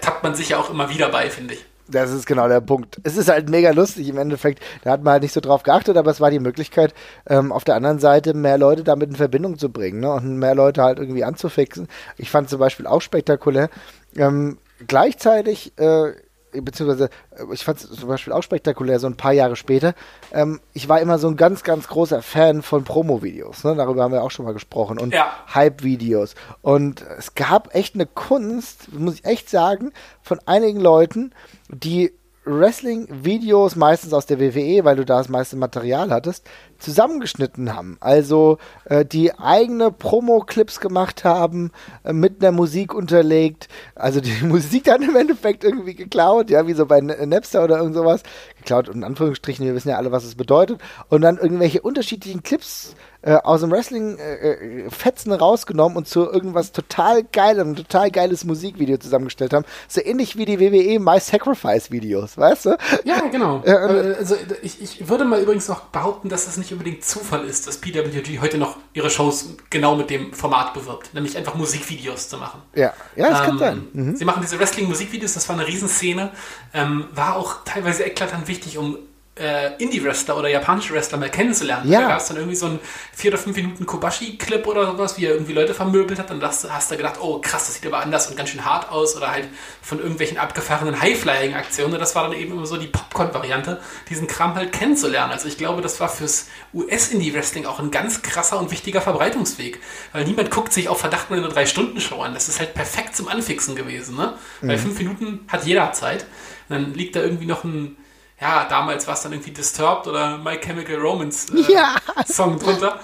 tappt man sich ja auch immer wieder bei, finde ich. Das ist genau der Punkt. Es ist halt mega lustig im Endeffekt. Da hat man halt nicht so drauf geachtet, aber es war die Möglichkeit, ähm, auf der anderen Seite mehr Leute damit in Verbindung zu bringen ne? und mehr Leute halt irgendwie anzufixen. Ich fand zum Beispiel auch spektakulär. Ähm, gleichzeitig äh, beziehungsweise äh, ich fand es zum Beispiel auch spektakulär, so ein paar Jahre später. Ähm, ich war immer so ein ganz, ganz großer Fan von Promo-Videos. Ne? Darüber haben wir auch schon mal gesprochen. Und ja. Hype-Videos. Und es gab echt eine Kunst, muss ich echt sagen, von einigen Leuten, die Wrestling-Videos, meistens aus der WWE, weil du da das meiste Material hattest, zusammengeschnitten haben. Also äh, die eigene Promo-Clips gemacht haben, äh, mit einer Musik unterlegt. Also die <laughs> Musik dann im Endeffekt irgendwie geklaut, ja, wie so bei Napster oder irgend sowas. Geklaut in Anführungsstrichen, wir wissen ja alle, was es bedeutet. Und dann irgendwelche unterschiedlichen Clips äh, aus dem Wrestling äh, äh, Fetzen rausgenommen und zu irgendwas total geilem, total geiles Musikvideo zusammengestellt haben. So ähnlich wie die WWE My Sacrifice Videos, weißt du? Ja, genau. <laughs> Äh, also ich, ich würde mal übrigens noch behaupten, dass das nicht unbedingt Zufall ist, dass PWG heute noch ihre Shows genau mit dem Format bewirbt, nämlich einfach Musikvideos zu machen. Ja, ja, das ähm, kann sein. Mhm. Sie machen diese Wrestling-Musikvideos, das war eine Riesenszene, ähm, war auch teilweise eklatant wichtig, um äh, Indie-Wrestler oder japanische Wrestler mal kennenzulernen. Ja. Da gab es dann irgendwie so einen 4 oder 5 Minuten Kobashi-Clip oder sowas, wie er irgendwie Leute vermöbelt hat. Und das hast du gedacht, oh krass, das sieht aber anders und ganz schön hart aus. Oder halt von irgendwelchen abgefahrenen High-Flying-Aktionen. Und das war dann eben immer so die Popcorn-Variante, diesen Kram halt kennenzulernen. Also ich glaube, das war fürs US-Indie-Wrestling auch ein ganz krasser und wichtiger Verbreitungsweg. Weil niemand guckt sich auf Verdacht mal eine 3-Stunden-Show an. Das ist halt perfekt zum Anfixen gewesen. Ne? Mhm. Weil 5 Minuten hat jeder Zeit. Und dann liegt da irgendwie noch ein ja, damals war es dann irgendwie Disturbed oder My Chemical Romance äh, ja. Song drunter.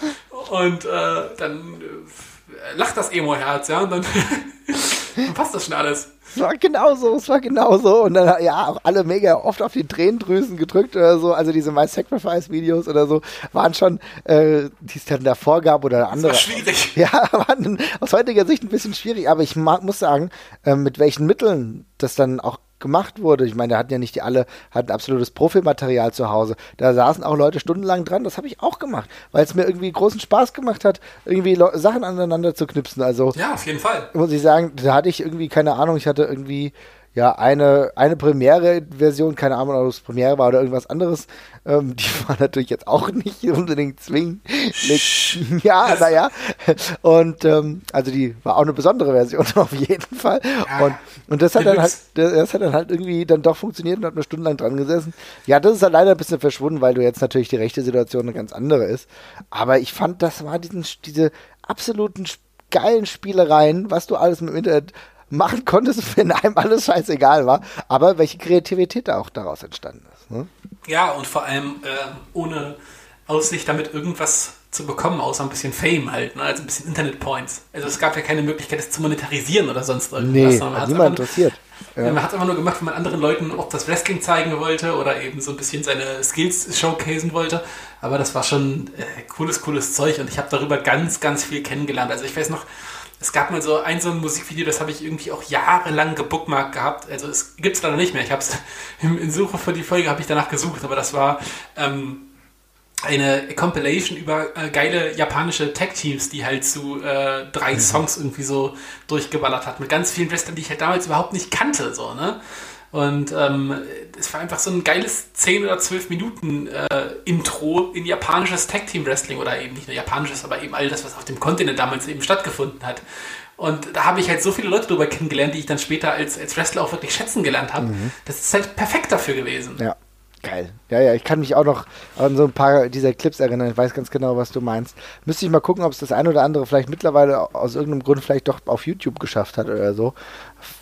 Und äh, dann äh, lacht das Emo-Herz, ja, und dann <laughs> Dann passt das schon alles. Es war genauso, es war genauso. Und dann, ja, auch alle mega oft auf die Tränendrüsen gedrückt oder so. Also diese My Sacrifice-Videos oder so waren schon, äh, die es dann davor gab oder andere. Das war schwierig. <laughs> Ja, waren aus heutiger Sicht ein bisschen schwierig. Aber ich muss sagen, äh, mit welchen Mitteln das dann auch gemacht wurde. Ich meine, da hatten ja nicht die alle, hatten absolutes Profimaterial zu Hause. Da saßen auch Leute stundenlang dran. Das habe ich auch gemacht, weil es mir irgendwie großen Spaß gemacht hat, irgendwie Le Sachen aneinander zu knipsen. Also ja, auf jeden Fall. Muss ich sagen, da hatte ich irgendwie keine Ahnung. Ich hatte irgendwie ja, eine, eine Premiere-Version, keine Ahnung, ob es Premiere war oder irgendwas anderes, ähm, die <laughs> war natürlich jetzt auch nicht unbedingt zwingend. ja, naja. Und ähm, also die war auch eine besondere Version <laughs> auf jeden Fall. Und, und das hat dann halt, das hat dann halt irgendwie dann doch funktioniert und hat eine Stunde lang dran gesessen. Ja, das ist halt leider ein bisschen verschwunden, weil du jetzt natürlich die rechte Situation eine ganz andere ist. Aber ich fand, das war diesen, diese absoluten geilen Spielereien, was du alles mit dem Internet machen konntest, <laughs> wenn einem alles scheißegal war, aber welche Kreativität da auch daraus entstanden ist. Ne? Ja, und vor allem äh, ohne Aussicht damit irgendwas zu bekommen, außer ein bisschen Fame halt, ne? also ein bisschen Internet-Points. Also es gab ja keine Möglichkeit, das zu monetarisieren oder sonst irgendwas. Nee, hat niemand interessiert. Ja. Man hat es einfach nur gemacht, wenn man anderen Leuten auch das Wrestling zeigen wollte oder eben so ein bisschen seine Skills showcasen wollte. Aber das war schon äh, cooles, cooles Zeug und ich habe darüber ganz, ganz viel kennengelernt. Also ich weiß noch, es gab mal so ein so ein Musikvideo, das habe ich irgendwie auch jahrelang gebookmarkt gehabt. Also es gibt es leider nicht mehr. Ich habe es <laughs> in Suche für die Folge habe ich danach gesucht, aber das war ähm, eine Compilation über äh, geile japanische Tag-Teams, die halt zu äh, drei mhm. Songs irgendwie so durchgeballert hat. Mit ganz vielen Wrestlern, die ich halt damals überhaupt nicht kannte. So, ne? Und ähm, es war einfach so ein geiles 10 oder 12 Minuten äh, Intro in japanisches Tag Team Wrestling oder eben nicht nur japanisches, aber eben all das, was auf dem Kontinent damals eben stattgefunden hat. Und da habe ich halt so viele Leute drüber kennengelernt, die ich dann später als, als Wrestler auch wirklich schätzen gelernt habe. Mhm. Das ist halt perfekt dafür gewesen. Ja. Geil. Ja, ja, ich kann mich auch noch an so ein paar dieser Clips erinnern. Ich weiß ganz genau, was du meinst. Müsste ich mal gucken, ob es das ein oder andere vielleicht mittlerweile aus irgendeinem Grund vielleicht doch auf YouTube geschafft hat oder so.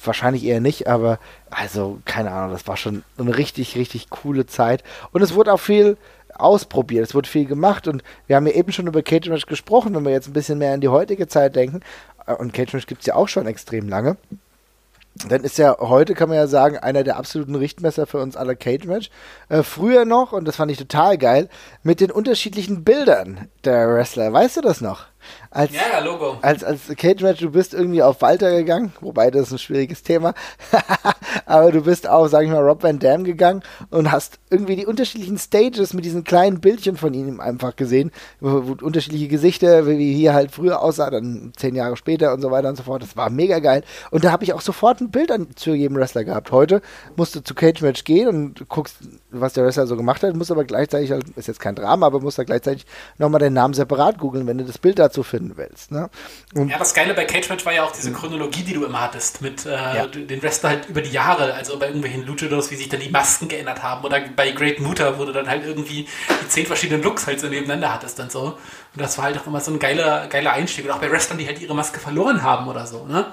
Wahrscheinlich eher nicht, aber also, keine Ahnung, das war schon eine richtig, richtig coole Zeit. Und es wurde auch viel ausprobiert, es wurde viel gemacht und wir haben ja eben schon über Cage Match gesprochen, wenn wir jetzt ein bisschen mehr an die heutige Zeit denken. Und Cage Match gibt es ja auch schon extrem lange dann ist ja heute, kann man ja sagen, einer der absoluten Richtmesser für uns alle Cage Match. Äh, früher noch, und das fand ich total geil, mit den unterschiedlichen Bildern der Wrestler. Weißt du das noch? Als, ja, Logo. Als, als Cage Match, du bist irgendwie auf Walter gegangen, wobei das ist ein schwieriges Thema. <laughs> Aber du bist auf, sag ich mal, Rob Van Dam gegangen und hast irgendwie die unterschiedlichen Stages mit diesen kleinen Bildchen von ihm einfach gesehen, wo, unterschiedliche Gesichter, wie hier halt früher aussah, dann zehn Jahre später und so weiter und so fort. Das war mega geil. Und da habe ich auch sofort ein Bild an, zu jedem Wrestler gehabt. Heute musst du zu Cage Match gehen und guckst, was der Wrestler so gemacht hat, musst aber gleichzeitig, halt, ist jetzt kein Drama, aber musst da gleichzeitig nochmal deinen Namen separat googeln, wenn du das Bild dazu finden willst. Ne? ja, das Geile bei Cage Match war ja auch diese Chronologie, die du immer hattest, mit äh, ja. den Wrestler halt über die Jahre, also bei irgendwelchen Luchadors, wie sich dann die Masken geändert haben, oder bei Great Muta, wo du dann halt irgendwie die zehn verschiedenen Looks halt so nebeneinander hattest dann so. Und das war halt auch immer so ein geiler, geiler Einstieg. Und auch bei Wrestlern, die halt ihre Maske verloren haben oder so, ne?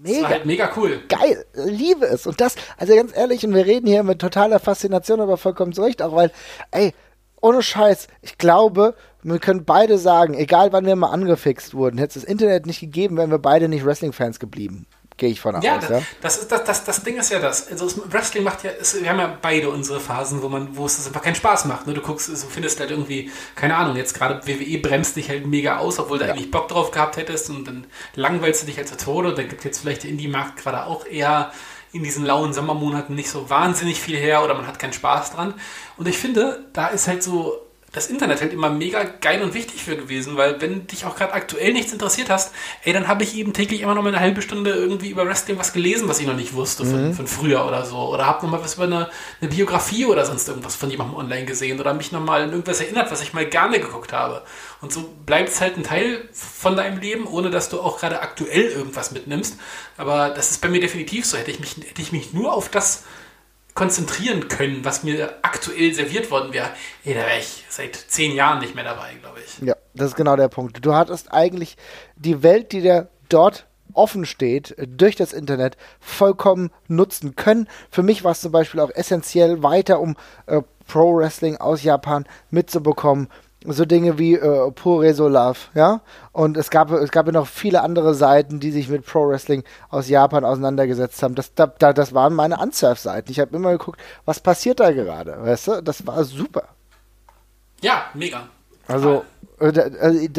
Mega. Das war halt mega cool. Geil, liebe es. Und das, also ganz ehrlich, und wir reden hier mit totaler Faszination, aber vollkommen zurecht, auch weil, ey, ohne Scheiß, ich glaube, wir können beide sagen, egal wann wir mal angefixt wurden, hätte es das Internet nicht gegeben, wären wir beide nicht Wrestling-Fans geblieben. Gehe ich von aus. Ja, ja? Das, ist, das, das, das Ding ist ja das. Also Wrestling macht ja, ist, wir haben ja beide unsere Phasen, wo man, wo es einfach keinen Spaß macht. Ne? Du guckst, du findest halt irgendwie, keine Ahnung, jetzt gerade WWE bremst dich halt mega aus, obwohl du ja. eigentlich Bock drauf gehabt hättest und dann langweilst du dich halt zu Tode. Und dann gibt jetzt vielleicht der Indie-Markt gerade auch eher in diesen lauen Sommermonaten nicht so wahnsinnig viel her oder man hat keinen Spaß dran. Und ich finde, da ist halt so das Internet halt immer mega geil und wichtig für gewesen, weil wenn dich auch gerade aktuell nichts interessiert hast, ey, dann habe ich eben täglich immer noch mal eine halbe Stunde irgendwie über Wrestling was gelesen, was ich noch nicht wusste von, mhm. von früher oder so. Oder habe noch mal was über eine, eine, Biografie oder sonst irgendwas von jemandem online gesehen oder mich noch mal an irgendwas erinnert, was ich mal gerne geguckt habe. Und so bleibt es halt ein Teil von deinem Leben, ohne dass du auch gerade aktuell irgendwas mitnimmst. Aber das ist bei mir definitiv so. Hätte ich mich, hätte ich mich nur auf das konzentrieren können, was mir aktuell serviert worden wäre, ey, da wäre ich seit zehn Jahren nicht mehr dabei, glaube ich. Ja, das ist genau der Punkt. Du hattest eigentlich die Welt, die dir dort offen steht, durch das Internet vollkommen nutzen können. Für mich war es zum Beispiel auch essentiell, weiter um äh, Pro Wrestling aus Japan mitzubekommen so Dinge wie äh, Pure Love, ja. Und es gab, es gab ja noch viele andere Seiten, die sich mit Pro Wrestling aus Japan auseinandergesetzt haben. Das, da, das waren meine Unsurf-Seiten. Ich habe immer geguckt, was passiert da gerade, weißt du? Das war super. Ja, mega. Also, also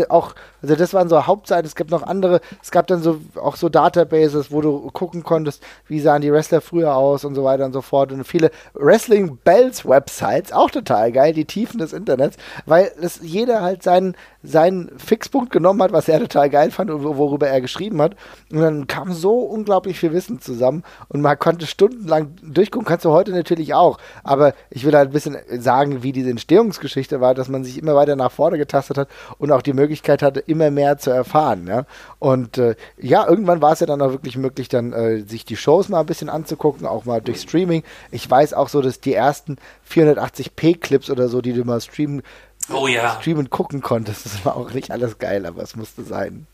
auch, also das waren so Hauptseiten, es gibt noch andere, es gab dann so auch so Databases, wo du gucken konntest, wie sahen die Wrestler früher aus und so weiter und so fort. Und viele Wrestling Bells Websites, auch total geil, die Tiefen des Internets, weil das jeder halt seinen, seinen Fixpunkt genommen hat, was er total geil fand und worüber er geschrieben hat. Und dann kam so unglaublich viel Wissen zusammen und man konnte stundenlang durchgucken, kannst du heute natürlich auch. Aber ich will halt ein bisschen sagen, wie diese Entstehungsgeschichte war, dass man sich immer weiter nach vorne getastet hat und auch die Möglichkeit hatte, immer mehr zu erfahren. Ja? Und äh, ja, irgendwann war es ja dann auch wirklich möglich, dann äh, sich die Shows mal ein bisschen anzugucken, auch mal durch Streaming. Ich weiß auch so, dass die ersten 480p-Clips oder so, die du mal streamen, oh, ja. streamen gucken konntest, das war auch nicht alles geil, aber es musste sein.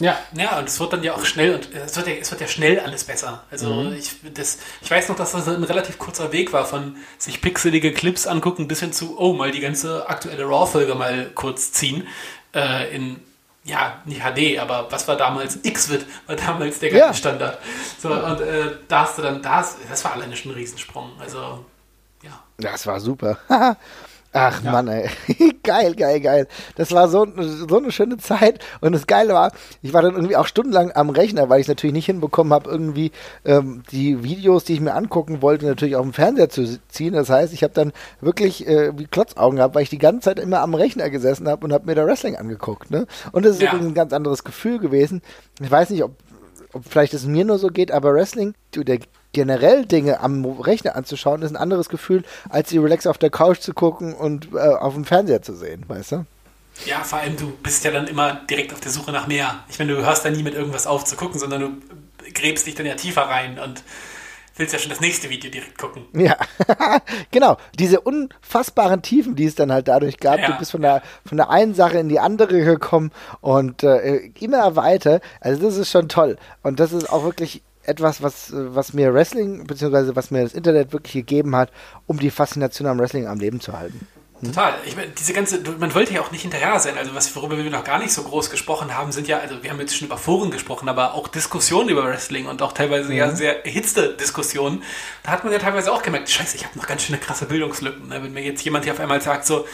Ja, ja, und es wird dann ja auch schnell und es wird ja, es wird ja schnell alles besser. Also mhm. ich, das, ich weiß noch, dass das ein relativ kurzer Weg war von sich pixelige Clips angucken bis hin zu, oh, mal die ganze aktuelle Raw-Folge mal kurz ziehen. Äh, in, ja, nicht HD, aber was war damals? X-Wit war damals der ganze ja. Standard. So, und äh, da hast du dann, das, das war alleine schon ein Riesensprung. Also, ja. Das war super. <laughs> Ach ja. Mann, ey. <laughs> geil, geil, geil. Das war so, so eine schöne Zeit. Und das Geile war, ich war dann irgendwie auch stundenlang am Rechner, weil ich es natürlich nicht hinbekommen habe, irgendwie ähm, die Videos, die ich mir angucken wollte, natürlich auf dem Fernseher zu ziehen. Das heißt, ich habe dann wirklich äh, wie Klotzaugen gehabt, weil ich die ganze Zeit immer am Rechner gesessen habe und habe mir da Wrestling angeguckt. Ne? Und das ist ja. ein ganz anderes Gefühl gewesen. Ich weiß nicht, ob, ob vielleicht es mir nur so geht, aber Wrestling, der generell Dinge am Rechner anzuschauen, ist ein anderes Gefühl, als die Relax auf der Couch zu gucken und äh, auf dem Fernseher zu sehen, weißt du? Ja, vor allem du bist ja dann immer direkt auf der Suche nach mehr. Ich meine, du hörst da nie mit irgendwas auf zu gucken, sondern du gräbst dich dann ja tiefer rein und willst ja schon das nächste Video direkt gucken. Ja, <laughs> genau. Diese unfassbaren Tiefen, die es dann halt dadurch gab. Ja. Du bist von der, von der einen Sache in die andere gekommen und äh, immer weiter. Also das ist schon toll. Und das ist auch wirklich etwas, was, was mir Wrestling, beziehungsweise was mir das Internet wirklich gegeben hat, um die Faszination am Wrestling am Leben zu halten. Hm? Total. Ich meine, diese ganze, man wollte ja auch nicht hinterher sein. Also was, worüber wir noch gar nicht so groß gesprochen haben, sind ja, also wir haben jetzt schon über Foren gesprochen, aber auch Diskussionen über Wrestling und auch teilweise mhm. ja sehr erhitzte Diskussionen. Da hat man ja teilweise auch gemerkt, scheiße, ich habe noch ganz schöne krasse Bildungslücken. Ne? Wenn mir jetzt jemand hier auf einmal sagt so,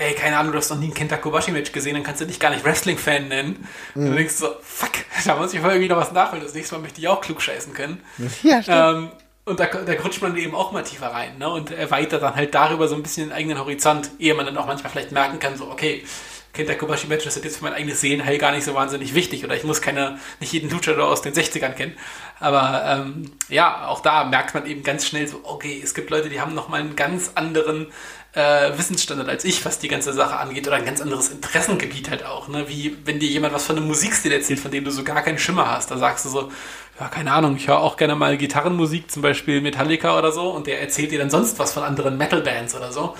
ey, keine Ahnung, du hast noch nie ein Kenta Kobashi-Match gesehen, dann kannst du dich gar nicht Wrestling-Fan nennen. Mhm. dann denkst du so, fuck, da muss ich irgendwie noch was nachholen. Das nächste Mal möchte ich auch klug scheißen können. <laughs> Ja, stimmt. Ähm, und da, da rutscht man eben auch mal tiefer rein ne? und erweitert dann halt darüber so ein bisschen den eigenen Horizont, ehe man dann auch manchmal vielleicht merken kann, so, okay, Kenta Kobashi Match, das ist jetzt für mein eigenes Seelenheil gar nicht so wahnsinnig wichtig oder ich muss keine, nicht jeden Luchador aus den 60ern kennen. Aber ähm, ja, auch da merkt man eben ganz schnell so, okay, es gibt Leute, die haben nochmal einen ganz anderen äh, Wissensstandard als ich, was die ganze Sache angeht, oder ein ganz anderes Interessengebiet halt auch. Ne? Wie wenn dir jemand was von einem Musikstil erzählt, von dem du so gar keinen Schimmer hast. Da sagst du so, ja, keine Ahnung, ich höre auch gerne mal Gitarrenmusik, zum Beispiel Metallica oder so, und der erzählt dir dann sonst was von anderen Metal-Bands oder so.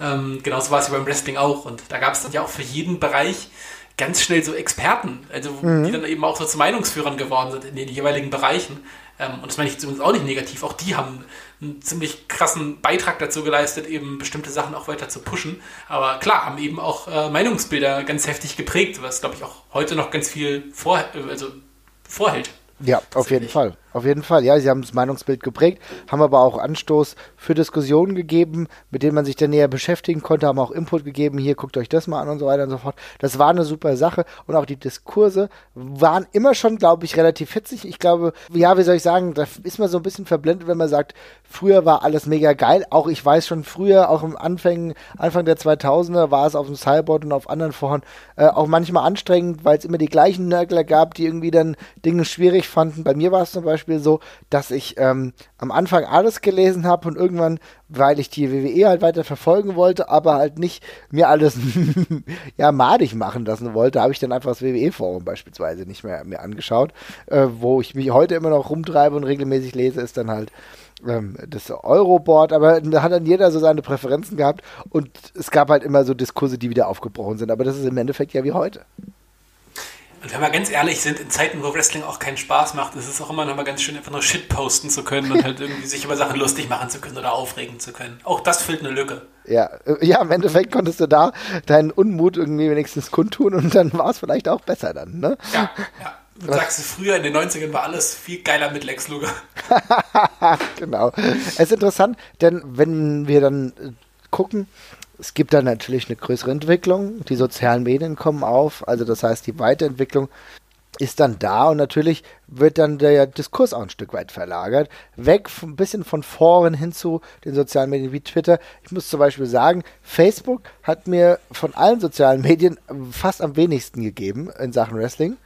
Ähm, genauso war es ja beim Wrestling auch. Und da gab es dann ja auch für jeden Bereich ganz schnell so Experten, also mhm. die dann eben auch so zu Meinungsführern geworden sind in den jeweiligen Bereichen. Ähm, und das meine ich übrigens auch nicht negativ. Auch die haben einen ziemlich krassen Beitrag dazu geleistet, eben bestimmte Sachen auch weiter zu pushen. Aber klar, haben eben auch äh, Meinungsbilder ganz heftig geprägt, was, glaube ich, auch heute noch ganz viel vor, also vorhält. Ja, auf jeden Fall. Auf jeden Fall, ja, sie haben das Meinungsbild geprägt, haben aber auch Anstoß für Diskussionen gegeben, mit denen man sich dann näher beschäftigen konnte, haben auch Input gegeben, hier guckt euch das mal an und so weiter und so fort. Das war eine super Sache und auch die Diskurse waren immer schon, glaube ich, relativ hitzig. Ich glaube, ja, wie soll ich sagen, da ist man so ein bisschen verblendet, wenn man sagt, früher war alles mega geil. Auch ich weiß schon früher, auch im Anfang, Anfang der 2000er war es auf dem Cyborg und auf anderen Foren äh, auch manchmal anstrengend, weil es immer die gleichen Nörgler gab, die irgendwie dann Dinge schwierig fanden. Bei mir war es zum Beispiel Beispiel so, dass ich ähm, am Anfang alles gelesen habe und irgendwann, weil ich die WWE halt weiter verfolgen wollte, aber halt nicht mir alles <laughs> ja madig machen lassen wollte, habe ich dann einfach das WWE-Forum beispielsweise nicht mehr mir angeschaut. Äh, wo ich mich heute immer noch rumtreibe und regelmäßig lese, ist dann halt ähm, das Euroboard, aber da hat dann jeder so seine Präferenzen gehabt und es gab halt immer so Diskurse, die wieder aufgebrochen sind. Aber das ist im Endeffekt ja wie heute. Und wenn wir ganz ehrlich sind, in Zeiten, wo Wrestling auch keinen Spaß macht, ist es auch immer noch mal ganz schön, einfach nur Shit posten zu können und halt irgendwie sich über Sachen lustig machen zu können oder aufregen zu können. Auch das füllt eine Lücke. Ja, ja, im Endeffekt konntest du da deinen Unmut irgendwie wenigstens kundtun und dann war es vielleicht auch besser dann, ne? Ja, ja. Du sagst, früher in den 90ern war alles viel geiler mit Lex Luger. <laughs> genau. Es ist interessant, denn wenn wir dann äh, gucken, es gibt dann natürlich eine größere Entwicklung, die sozialen Medien kommen auf, also das heißt, die Weiterentwicklung ist dann da und natürlich wird dann der Diskurs auch ein Stück weit verlagert. Weg ein bisschen von Foren hin zu den sozialen Medien wie Twitter. Ich muss zum Beispiel sagen, Facebook hat mir von allen sozialen Medien fast am wenigsten gegeben in Sachen Wrestling.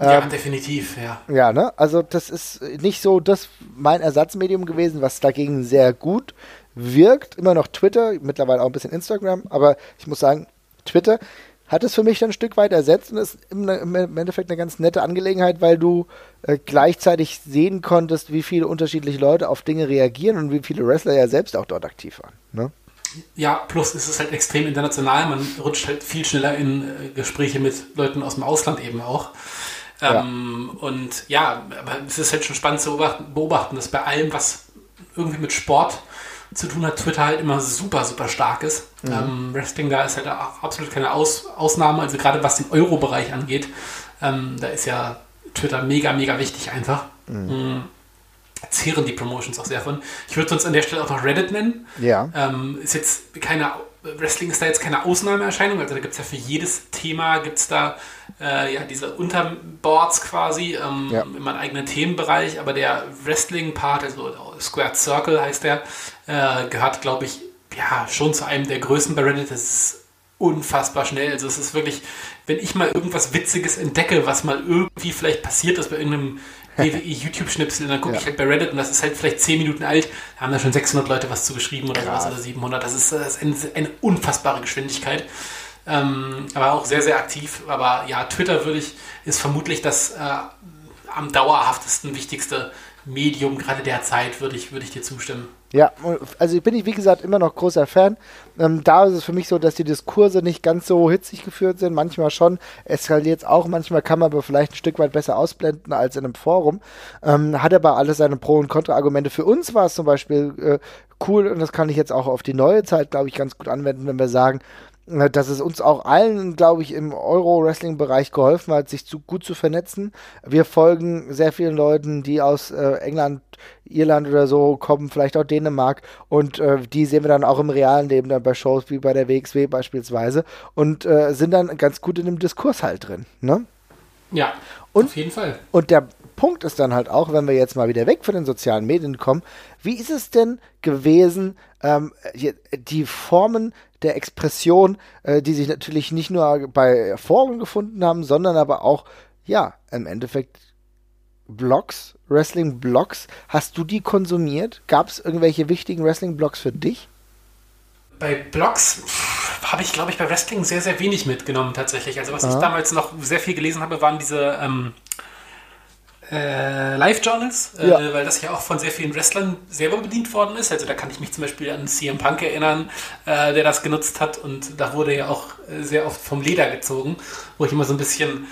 Ja, ähm, definitiv, ja. Ja, ne? Also das ist nicht so das mein Ersatzmedium gewesen, was dagegen sehr gut wirkt. Immer noch Twitter, mittlerweile auch ein bisschen Instagram, aber ich muss sagen, Twitter hat es für mich dann ein Stück weit ersetzt und ist im, im Endeffekt eine ganz nette Angelegenheit, weil du äh, gleichzeitig sehen konntest, wie viele unterschiedliche Leute auf Dinge reagieren und wie viele Wrestler ja selbst auch dort aktiv waren. Ne? Ja, plus ist es halt extrem international. Man rutscht halt viel schneller in äh, Gespräche mit Leuten aus dem Ausland eben auch. Ähm, ja. Und ja, aber es ist halt schon spannend zu beobachten, beobachten, dass bei allem, was irgendwie mit Sport zu tun hat, Twitter halt immer super, super stark ist. Mhm. Ähm, Wrestling da ist halt auch absolut keine Aus Ausnahme. Also gerade was den Euro-Bereich angeht, ähm, da ist ja Twitter mega, mega wichtig einfach. Mhm. Mhm. Zehren die Promotions auch sehr von. Ich würde uns an der Stelle auch noch Reddit nennen. Ja. Ähm, ist jetzt keine Wrestling ist da jetzt keine Ausnahmeerscheinung, also da gibt es ja für jedes Thema gibt es da äh, ja, diese Unterboards quasi, ähm, ja. immer einen eigenen Themenbereich, aber der Wrestling-Part, also Squared Circle heißt der, äh, gehört, glaube ich, ja, schon zu einem der größten bei Reddit. Das ist unfassbar schnell. Also es ist wirklich, wenn ich mal irgendwas Witziges entdecke, was mal irgendwie vielleicht passiert ist bei irgendeinem WWE-YouTube-Schnipsel, dann gucke ja. ich halt bei Reddit und das ist halt vielleicht 10 Minuten alt, da haben da schon 600 Leute was zu geschrieben oder Krass. sowas oder 700. Das ist, das ist eine, eine, unfassbare Geschwindigkeit. Ähm, aber auch sehr, sehr aktiv. Aber ja, Twitter würde ich, ist vermutlich das äh, am dauerhaftesten wichtigste Medium gerade der Zeit, würde ich, würde ich dir zustimmen. Ja, also bin ich, wie gesagt, immer noch großer Fan. Ähm, da ist es für mich so, dass die Diskurse nicht ganz so hitzig geführt sind. Manchmal schon, eskaliert es auch. Manchmal kann man aber vielleicht ein Stück weit besser ausblenden als in einem Forum. Ähm, hat aber alles seine Pro- und Kontra-Argumente. Für uns war es zum Beispiel äh, cool, und das kann ich jetzt auch auf die neue Zeit, glaube ich, ganz gut anwenden, wenn wir sagen, dass es uns auch allen, glaube ich, im Euro-Wrestling-Bereich geholfen hat, sich zu, gut zu vernetzen. Wir folgen sehr vielen Leuten, die aus äh, England, Irland oder so kommen, vielleicht auch Dänemark und äh, die sehen wir dann auch im realen Leben dann bei Shows wie bei der WXW beispielsweise und äh, sind dann ganz gut in dem Diskurs halt drin. Ne? Ja, und, auf jeden Fall. Und der Punkt ist dann halt auch, wenn wir jetzt mal wieder weg von den sozialen Medien kommen, wie ist es denn gewesen, ähm, die Formen der Expression, äh, die sich natürlich nicht nur bei Foren gefunden haben, sondern aber auch, ja, im Endeffekt Blogs, Wrestling-Blogs. Hast du die konsumiert? Gab es irgendwelche wichtigen Wrestling-Blogs für dich? Bei Blogs habe ich, glaube ich, bei Wrestling sehr, sehr wenig mitgenommen tatsächlich. Also was Aha. ich damals noch sehr viel gelesen habe, waren diese ähm, äh, Live-Journals, äh, ja. weil das ja auch von sehr vielen Wrestlern selber bedient worden ist. Also da kann ich mich zum Beispiel an CM Punk erinnern, äh, der das genutzt hat und da wurde ja auch äh, sehr oft vom Leder gezogen, wo ich immer so ein bisschen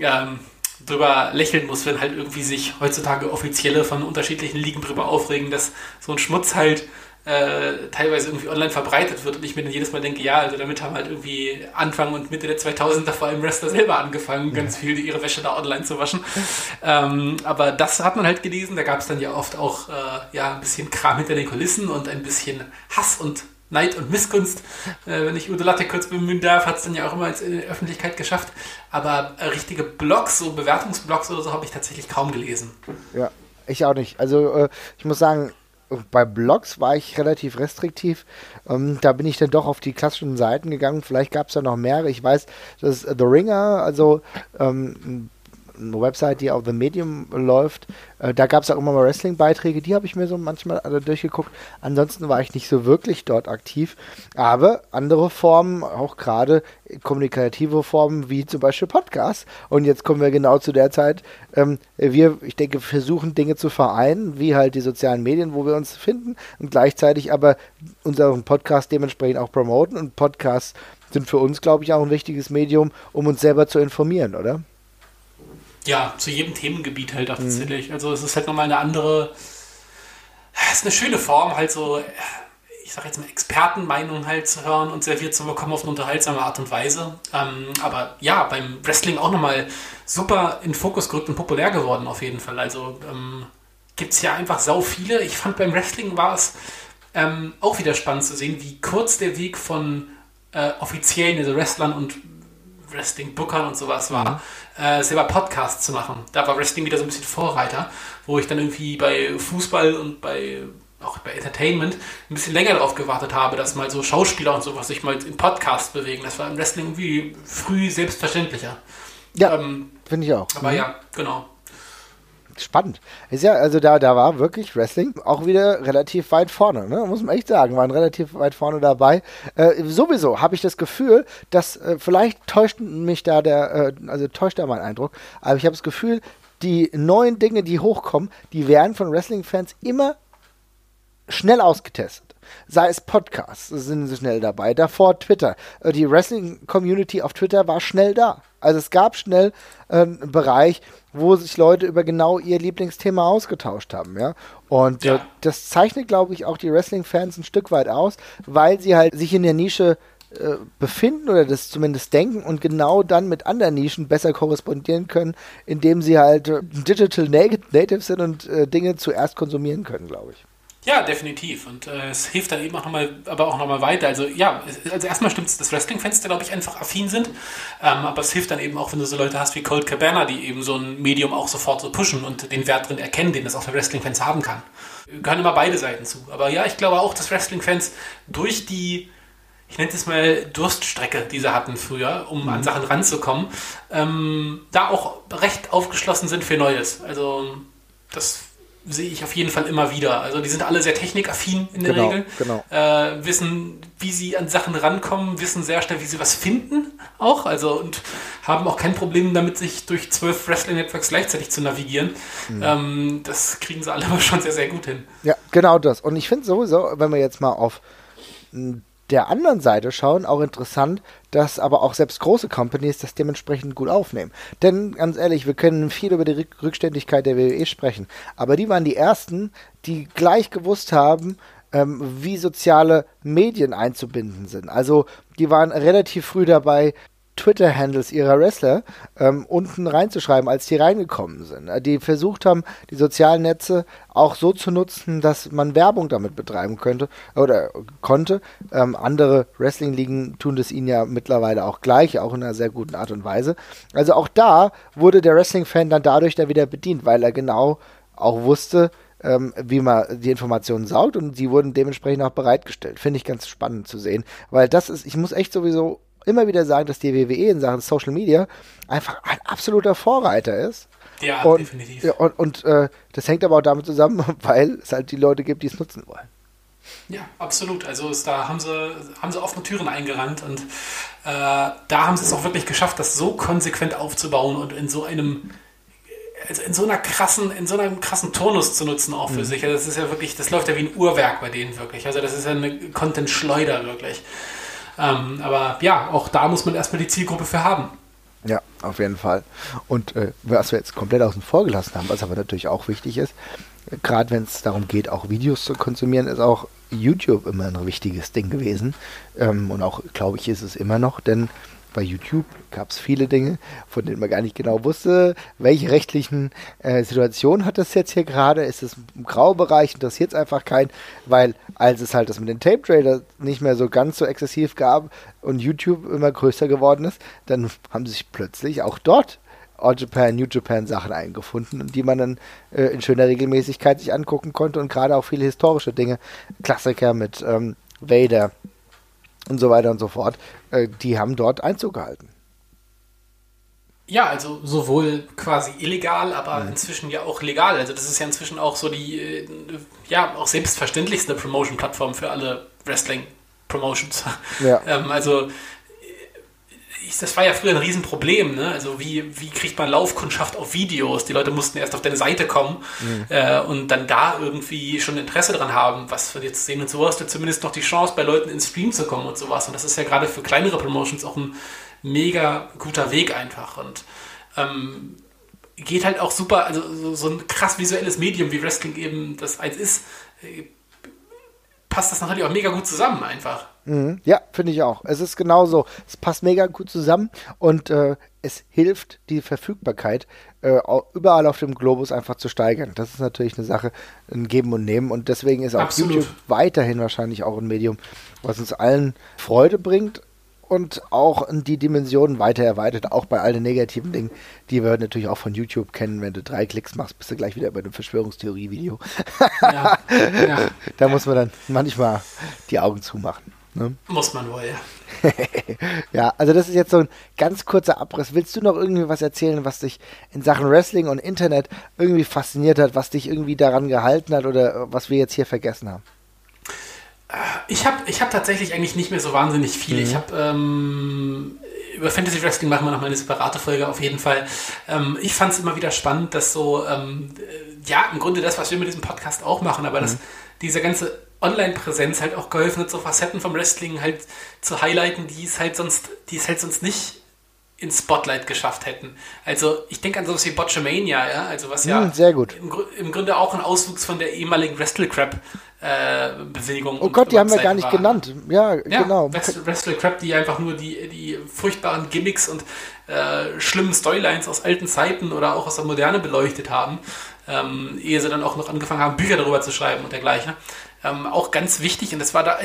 ähm, drüber lächeln muss, wenn halt irgendwie sich heutzutage Offizielle von unterschiedlichen Ligen drüber aufregen, dass so ein Schmutz halt äh, teilweise irgendwie online verbreitet wird und ich mir dann jedes Mal denke, ja, also damit haben halt irgendwie Anfang und Mitte der 2000er vor allem Wrestler selber angefangen, ganz viel ihre Wäsche da online zu waschen. Ähm, aber das hat man halt gelesen, da gab es dann ja oft auch äh, ja, ein bisschen Kram hinter den Kulissen und ein bisschen Hass und Neid und Missgunst. Äh, wenn ich Udo Latte kurz bemühen darf, hat es dann ja auch immer in der Öffentlichkeit geschafft. Aber äh, richtige Blogs, so Bewertungsblogs oder so, habe ich tatsächlich kaum gelesen. Ja, ich auch nicht. Also äh, ich muss sagen, bei Blogs war ich relativ restriktiv. Ähm, da bin ich dann doch auf die klassischen Seiten gegangen. Vielleicht gab es da noch mehrere. Ich weiß, dass The Ringer, also ähm, eine Website, die auf The Medium läuft. Äh, da gab es auch immer mal Wrestling-Beiträge, die habe ich mir so manchmal alle durchgeguckt. Ansonsten war ich nicht so wirklich dort aktiv. Aber andere Formen, auch gerade kommunikative Formen, wie zum Beispiel Podcasts. Und jetzt kommen wir genau zu der Zeit. Ähm, wir, ich denke, versuchen Dinge zu vereinen, wie halt die sozialen Medien, wo wir uns finden und gleichzeitig aber unseren Podcast dementsprechend auch promoten. Und Podcasts sind für uns, glaube ich, auch ein wichtiges Medium, um uns selber zu informieren, oder? Ja, zu jedem Themengebiet halt auch mhm. tatsächlich. Also es ist halt nochmal eine andere, es ist eine schöne Form, halt so, ich sage jetzt mal, Expertenmeinung halt zu hören und serviert zu bekommen auf eine unterhaltsame Art und Weise. Ähm, aber ja, beim Wrestling auch nochmal super in Fokus gerückt und populär geworden auf jeden Fall. Also ähm, gibt es ja einfach sau viele. Ich fand beim Wrestling war es ähm, auch wieder spannend zu sehen, wie kurz der Weg von äh, offiziellen, also Wrestlern und Wrestling-Bookern und sowas war, mhm. äh, selber Podcasts zu machen. Da war Wrestling wieder so ein bisschen Vorreiter, wo ich dann irgendwie bei Fußball und bei auch bei Entertainment ein bisschen länger darauf gewartet habe, dass mal so Schauspieler und sowas sich mal im Podcast bewegen. Das war im Wrestling irgendwie früh selbstverständlicher. Ja, ähm, finde ich auch. Aber mhm. ja, genau spannend. Ist ja, also da, da war wirklich Wrestling auch wieder relativ weit vorne, ne? muss man echt sagen, waren relativ weit vorne dabei. Äh, sowieso habe ich das Gefühl, dass äh, vielleicht täuscht mich da der, äh, also täuscht da mein Eindruck, aber ich habe das Gefühl, die neuen Dinge, die hochkommen, die werden von Wrestling-Fans immer schnell ausgetestet. Sei es Podcasts, sind sie schnell dabei. Davor Twitter. Äh, die Wrestling-Community auf Twitter war schnell da. Also es gab schnell äh, einen Bereich, wo sich Leute über genau ihr Lieblingsthema ausgetauscht haben, ja. Und ja. Äh, das zeichnet, glaube ich, auch die Wrestling-Fans ein Stück weit aus, weil sie halt sich in der Nische äh, befinden oder das zumindest denken und genau dann mit anderen Nischen besser korrespondieren können, indem sie halt äh, Digital Native sind und äh, Dinge zuerst konsumieren können, glaube ich. Ja, definitiv. Und äh, es hilft dann eben auch nochmal, aber auch nochmal weiter. Also ja, also erstmal stimmt es, dass Wrestling-Fans da, glaube ich, einfach affin sind. Ähm, aber es hilft dann eben auch, wenn du so Leute hast wie Cold Cabana, die eben so ein Medium auch sofort so pushen und den Wert drin erkennen, den das auch für Wrestling-Fans haben kann. Gehören immer beide Seiten zu. Aber ja, ich glaube auch, dass Wrestling-Fans durch die ich nenne es mal Durststrecke, die sie hatten früher, um mhm. an Sachen ranzukommen, ähm, da auch recht aufgeschlossen sind für Neues. Also das sehe ich auf jeden Fall immer wieder. Also die sind alle sehr technikaffin in der genau, Regel. Genau. Äh, wissen, wie sie an Sachen rankommen, wissen sehr schnell, wie sie was finden auch. Also und haben auch kein Problem damit, sich durch zwölf Wrestling-Networks gleichzeitig zu navigieren. Mhm. Ähm, das kriegen sie alle <laughs> aber schon sehr, sehr gut hin. Ja, genau das. Und ich finde sowieso, wenn wir jetzt mal auf der anderen Seite schauen, auch interessant, dass aber auch selbst große Companies das dementsprechend gut aufnehmen. Denn ganz ehrlich, wir können viel über die Rückständigkeit der WWE sprechen, aber die waren die ersten, die gleich gewusst haben, ähm, wie soziale Medien einzubinden sind. Also die waren relativ früh dabei, Twitter-Handles ihrer Wrestler ähm, unten reinzuschreiben, als die reingekommen sind. Äh, die versucht haben, die sozialen Netze auch so zu nutzen, dass man Werbung damit betreiben könnte oder konnte. Ähm, andere Wrestling-Ligen tun das ihnen ja mittlerweile auch gleich, auch in einer sehr guten Art und Weise. Also auch da wurde der Wrestling-Fan dann dadurch da wieder bedient, weil er genau auch wusste, ähm, wie man die Informationen saugt und sie wurden dementsprechend auch bereitgestellt. Finde ich ganz spannend zu sehen, weil das ist, ich muss echt sowieso immer wieder sagen, dass die WWE in Sachen Social Media einfach ein absoluter Vorreiter ist. Ja, und, definitiv. Ja, und, und äh, das hängt aber auch damit zusammen, <laughs> weil es halt die Leute gibt, die es nutzen wollen. Ja, absolut. Also es, da haben sie, haben sie offene Türen eingerannt und äh, da haben sie es auch wirklich geschafft, das so konsequent aufzubauen und in so einem also in so einer krassen, in so einem krassen Turnus zu nutzen auch für mhm. sich. Also das ist ja wirklich, das läuft ja wie ein Uhrwerk bei denen wirklich. Also das ist ja eine Content-Schleuder wirklich. Ähm, aber ja, auch da muss man erstmal die Zielgruppe für haben. Ja, auf jeden Fall. Und äh, was wir jetzt komplett außen vor gelassen haben, was aber natürlich auch wichtig ist, gerade wenn es darum geht, auch Videos zu konsumieren, ist auch YouTube immer ein wichtiges Ding gewesen. Ähm, und auch, glaube ich, ist es immer noch, denn bei YouTube gab es viele Dinge, von denen man gar nicht genau wusste, welche rechtlichen äh, Situationen hat das jetzt hier gerade. Ist es im Graubereich, interessiert es einfach keinen, weil als es halt das mit den Tape Trader nicht mehr so ganz so exzessiv gab und YouTube immer größer geworden ist, dann haben sich plötzlich auch dort All Japan, New Japan Sachen eingefunden die man dann äh, in schöner Regelmäßigkeit sich angucken konnte und gerade auch viele historische Dinge, Klassiker mit ähm, Vader, und so weiter und so fort, äh, die haben dort Einzug gehalten. Ja, also sowohl quasi illegal, aber mhm. inzwischen ja auch legal. Also das ist ja inzwischen auch so die, äh, ja, auch selbstverständlichste Promotion-Plattform für alle Wrestling-Promotions. Ja. <laughs> ähm, also das war ja früher ein Riesenproblem. Ne? Also wie, wie kriegt man Laufkundschaft auf Videos? Die Leute mussten erst auf deine Seite kommen mhm. äh, und dann da irgendwie schon Interesse dran haben, was wir jetzt sehen. Und so hast du zumindest noch die Chance, bei Leuten ins Stream zu kommen und sowas. Und das ist ja gerade für kleinere Promotions auch ein mega guter Weg einfach. Und ähm, geht halt auch super, also so, so ein krass visuelles Medium wie Wrestling eben das eins ist, äh, passt das natürlich auch mega gut zusammen einfach. Mhm. Ja, finde ich auch. Es ist genauso. Es passt mega gut zusammen und äh, es hilft, die Verfügbarkeit äh, überall auf dem Globus einfach zu steigern. Das ist natürlich eine Sache, ein Geben und Nehmen und deswegen ist auch Absolut. YouTube weiterhin wahrscheinlich auch ein Medium, was uns allen Freude bringt, und auch die Dimensionen weiter erweitert, auch bei all den negativen Dingen, die wir natürlich auch von YouTube kennen. Wenn du drei Klicks machst, bist du gleich wieder bei einem Verschwörungstheorie-Video. Ja, ja. <laughs> da muss man dann manchmal die Augen zumachen. Ne? Muss man wohl, ja. <laughs> ja, also das ist jetzt so ein ganz kurzer Abriss. Willst du noch irgendwie was erzählen, was dich in Sachen Wrestling und Internet irgendwie fasziniert hat, was dich irgendwie daran gehalten hat oder was wir jetzt hier vergessen haben? Ich habe ich hab tatsächlich eigentlich nicht mehr so wahnsinnig viel. Mhm. Ich habe ähm, über Fantasy Wrestling machen wir noch mal eine separate Folge auf jeden Fall. Ähm, ich fand es immer wieder spannend, dass so, ähm, ja, im Grunde das, was wir mit diesem Podcast auch machen, aber mhm. dass diese ganze Online-Präsenz halt auch geholfen hat, so Facetten vom Wrestling halt zu highlighten, die es halt sonst, die es halt sonst nicht ins Spotlight geschafft hätten. Also ich denke an sowas wie Botchamania, ja, also was ja mhm, sehr gut. Im, Im, Grunde auch ein Auswuchs von der ehemaligen Wrestle-Crap äh, Bewegung. Oh Gott, die haben wir gar nicht war. genannt. Ja, ja genau. Wrestle Crap, die einfach nur die, die furchtbaren Gimmicks und äh, schlimmen Storylines aus alten Zeiten oder auch aus der Moderne beleuchtet haben, ähm, ehe sie dann auch noch angefangen haben, Bücher darüber zu schreiben und dergleichen. Ähm, auch ganz wichtig, und das war da,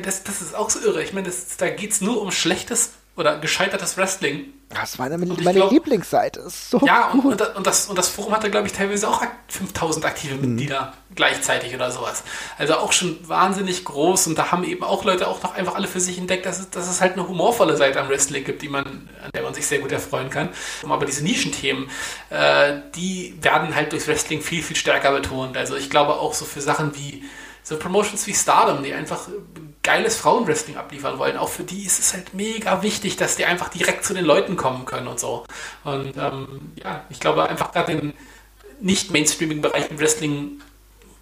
das, das ist auch so irre. Ich meine, da geht es nur um schlechtes oder gescheitertes Wrestling. Das war meine, meine glaub, Lieblingsseite. So ja, und, und, und, das, und das Forum hatte, glaube ich, teilweise auch 5000 aktive mhm. Mitglieder mhm. gleichzeitig oder sowas. Also auch schon wahnsinnig groß und da haben eben auch Leute auch noch einfach alle für sich entdeckt, dass es, dass es halt eine humorvolle Seite am Wrestling gibt, die man, an der man sich sehr gut erfreuen kann. Aber diese Nischenthemen, äh, die werden halt durchs Wrestling viel, viel stärker betont. Also ich glaube auch so für Sachen wie so Promotions wie Stardom, die einfach geiles Frauenwrestling abliefern wollen, auch für die ist es halt mega wichtig, dass die einfach direkt zu den Leuten kommen können und so. Und ähm, ja, ich glaube einfach gerade in nicht Mainstreaming-Bereich im Wrestling,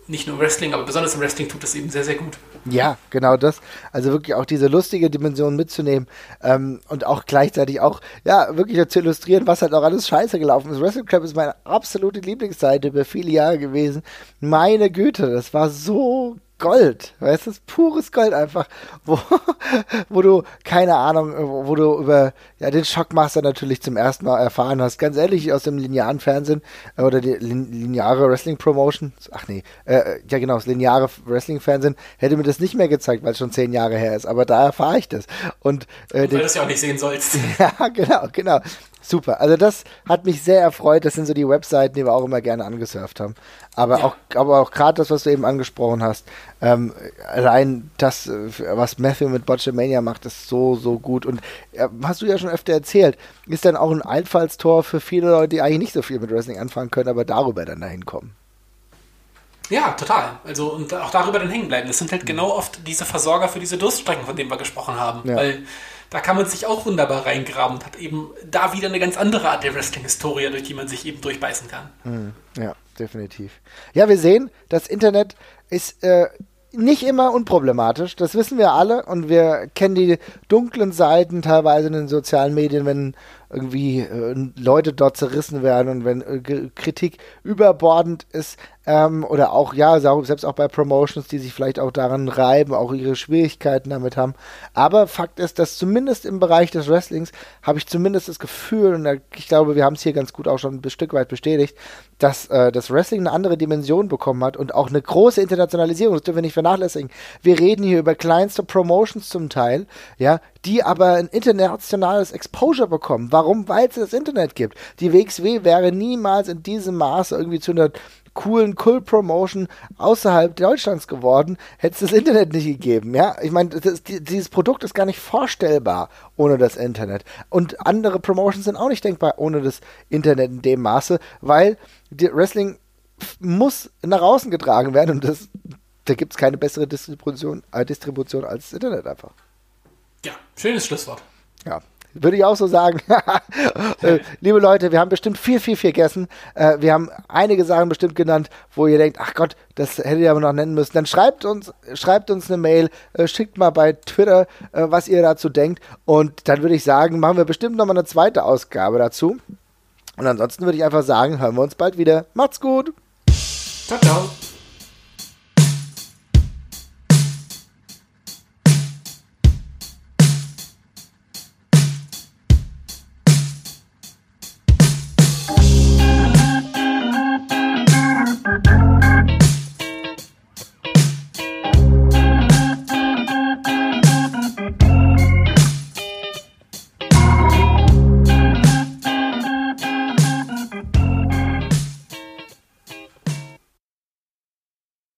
nicht nur im Wrestling, aber besonders im Wrestling tut das eben sehr, sehr gut. Ja, genau das. Also wirklich auch diese lustige Dimension mitzunehmen ähm, und auch gleichzeitig auch, ja, wirklich zu illustrieren, was halt auch alles scheiße gelaufen ist. Wrestle Club ist meine absolute Lieblingsseite über viele Jahre gewesen. Meine Güte, das war so Gold, weißt du, das ist pures Gold einfach, <laughs> wo, wo du, keine Ahnung, wo, wo, du über ja, den Shockmaster natürlich zum ersten Mal erfahren hast. Ganz ehrlich, aus dem linearen Fernsehen äh, oder die lineare Wrestling Promotion, ach nee, äh, ja genau, das lineare Wrestling Fernsehen hätte mir das nicht mehr gezeigt, weil es schon zehn Jahre her ist, aber da erfahre ich das. Und, äh, weil du es ja auch nicht sehen sollst. <laughs> ja, genau, genau. Super. Also das hat mich sehr erfreut. Das sind so die Webseiten, die wir auch immer gerne angesurft haben. Aber ja. auch, aber auch gerade das, was du eben angesprochen hast, ähm, allein das, was Matthew mit Botchamania macht, ist so, so gut. Und äh, hast du ja schon öfter erzählt, ist dann auch ein Einfallstor für viele Leute, die eigentlich nicht so viel mit Wrestling anfangen können, aber darüber dann dahin kommen. Ja, total. Also und auch darüber dann hängen bleiben. Das sind halt genau oft diese Versorger für diese Durststrecken, von denen wir gesprochen haben. Ja. Weil da kann man sich auch wunderbar reingraben und hat eben da wieder eine ganz andere Art der Wrestling-Historie, durch die man sich eben durchbeißen kann. Hm, ja, definitiv. Ja, wir sehen, das Internet ist äh, nicht immer unproblematisch, das wissen wir alle und wir kennen die dunklen Seiten teilweise in den sozialen Medien, wenn irgendwie äh, Leute dort zerrissen werden und wenn äh, Kritik überbordend ist ähm, oder auch, ja, selbst auch bei Promotions, die sich vielleicht auch daran reiben, auch ihre Schwierigkeiten damit haben. Aber Fakt ist, dass zumindest im Bereich des Wrestlings habe ich zumindest das Gefühl, und ich glaube, wir haben es hier ganz gut auch schon ein Stück weit bestätigt, dass äh, das Wrestling eine andere Dimension bekommen hat und auch eine große Internationalisierung. Das dürfen wir nicht vernachlässigen. Wir reden hier über kleinste Promotions zum Teil, ja, die aber ein internationales Exposure bekommen. Warum? Weil es das Internet gibt. Die WXW wäre niemals in diesem Maße irgendwie zu einer coolen Cool-Promotion außerhalb Deutschlands geworden, hätte es das Internet nicht gegeben. Ja, ich meine, dieses Produkt ist gar nicht vorstellbar ohne das Internet. Und andere Promotions sind auch nicht denkbar ohne das Internet in dem Maße, weil Wrestling muss nach außen getragen werden und das, da gibt es keine bessere Distribution, äh, Distribution als das Internet einfach. Ja, schönes Schlusswort. Ja, würde ich auch so sagen. <laughs> äh, liebe Leute, wir haben bestimmt viel, viel vergessen. Äh, wir haben einige Sachen bestimmt genannt, wo ihr denkt, ach Gott, das hättet ihr aber noch nennen müssen. Dann schreibt uns, schreibt uns eine Mail, äh, schickt mal bei Twitter, was ihr dazu denkt. Und dann würde ich sagen, machen wir bestimmt noch mal eine zweite Ausgabe dazu. Und ansonsten würde ich einfach sagen, hören wir uns bald wieder. Macht's gut. Ciao, ciao.